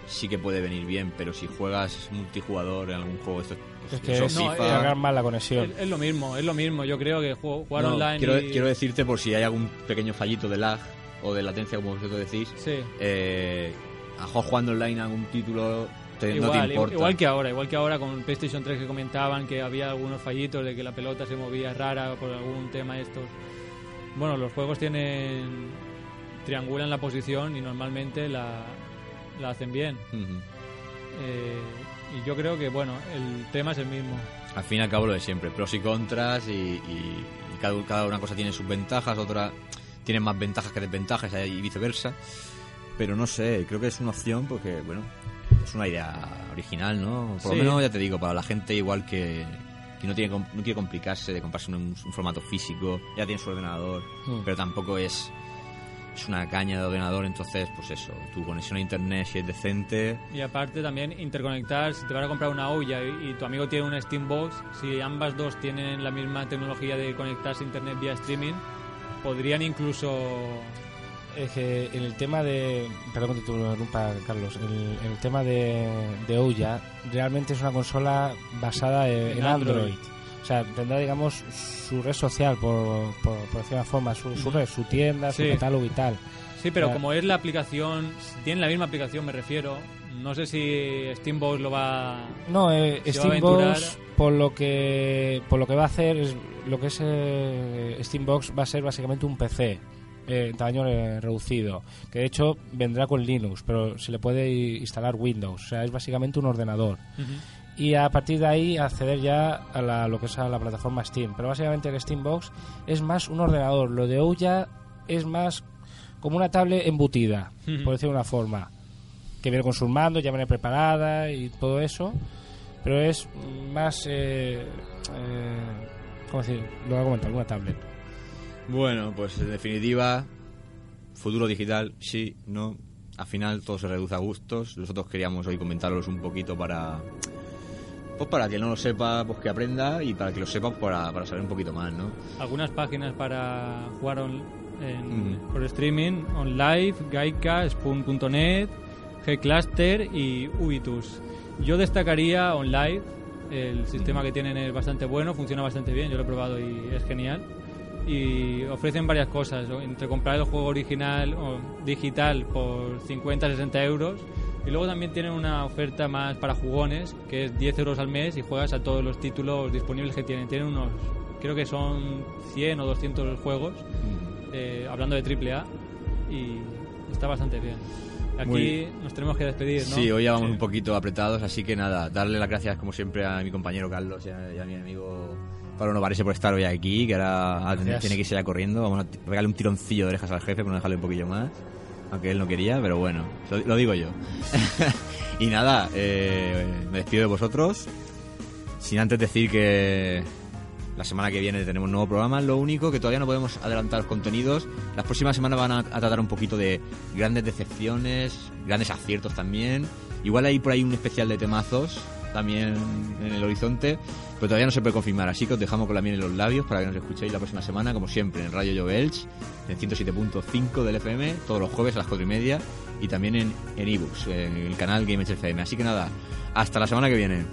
sí que puede venir bien, pero si juegas multijugador en algún juego, esto Es que es no, FIFA, la conexión. Es, es lo mismo, es lo mismo. Yo creo que jugar No, online quiero, y- quiero decirte por si hay algún pequeño fallito de lag o de latencia, como vosotros decís, Sí. eh, a mejor jugando online algún título te, no te Igual, importa. igual que ahora, igual que ahora con PlayStation 3 que comentaban que había algunos fallitos de que la pelota se movía rara por algún tema estos. Bueno, los juegos tienen triangulan la posición y normalmente la, la hacen bien. Eh, y yo creo que bueno, el tema es el mismo. Al fin y al cabo lo de siempre, pros y contras y, y- y cada, cada una cosa tiene sus ventajas, otra tiene más ventajas que desventajas y viceversa. Pero no sé, creo que es una opción porque, bueno, es una idea original, ¿no? Por Sí. lo menos, ya te digo, para la gente igual que, que no, tiene, no quiere complicarse de comprarse un, un formato físico, ya tiene su ordenador, Mm. pero tampoco es, es una caña de ordenador, entonces, pues eso, tu conexión a internet si es decente, Y aparte también interconectar, si te vas a comprar una olla y, y tu amigo tiene una Steambox, si ambas dos tienen la misma tecnología de conectarse a internet vía streaming, podrían incluso Es que en el tema de. Perdón que te interrumpa, Carlos. El, en el tema de, de Ouya, realmente es una consola basada en, Android. Android. O sea, tendrá, digamos, su red social, por, por, por decir una forma, su, su red, su tienda, su catálogo y tal. Sí, pero como es la aplicación, tienen la misma aplicación me refiero, no sé si Steambox lo va... No, eh, aventurar. por lo que por lo que va a hacer, es lo que es eh, Steambox va a ser básicamente un PC. eh, en tamaño eh, reducido, que de hecho vendrá con Linux, pero se le puede instalar Windows, o sea, es básicamente un ordenador. y a partir de ahí acceder ya a la- lo que es a la plataforma Steam. Pero básicamente el Steambox es más un ordenador, lo de Ouya es más como una tablet embutida, por decirlo de una forma, que viene con sus mandos, ya viene preparada y todo eso, pero es más, eh, eh, ¿cómo decir? Lo voy a comentar, una tablet. Bueno, pues en definitiva, futuro digital, sí, no. Al final todo se reduce a gustos. Nosotros queríamos hoy comentarlos un poquito para pues para que no lo sepa, pues que aprenda y para que lo sepa para, para saber un poquito más, ¿no? Algunas páginas para jugar on- en- por streaming, OnLive, Gaika, Spoon.net, Gcluster y Ubitus. Yo destacaría OnLive, el sistema que tienen es bastante bueno, funciona bastante bien, yo lo he probado y es genial. Y ofrecen varias cosas, entre comprar el juego original o digital por 50-60 euros y luego también tienen una oferta más para jugones, que es 10 euros al mes y juegas a todos los títulos disponibles que tienen. Tienen unos, creo que son 100 o 200 juegos, eh, hablando de AAA, y está bastante bien. Aquí Muy- nos tenemos que despedir, ¿no? Sí, hoy ya vamos un poquito apretados, así que nada, darle las gracias como siempre a mi compañero Carlos y a, y a mi amigo Pablo Novarese por estar hoy aquí, que ahora ah, tiene, Gracias. tiene que irse ya corriendo. Vamos a pegarle un tironcillo de orejas al jefe por no dejarle un poquillo más, aunque él no quería, pero bueno, lo, lo digo yo. [laughs] y nada, eh, me despido de vosotros, sin antes decir que la semana que viene tenemos nuevo programa. Lo único que todavía no podemos adelantar los contenidos. Las próximas semanas van a, a tratar un poquito de grandes decepciones, grandes aciertos también. Igual hay por ahí un especial de temazos también en el horizonte, pero todavía no se puede confirmar. Así que os dejamos con la miel en los labios para que nos escuchéis la próxima semana, como siempre, en Radio Jovels, en 107.5 del FM, todos los jueves a las 4 y media, y también en en ebooks, en el canal Game Edge FM. Así que nada, hasta la semana que viene.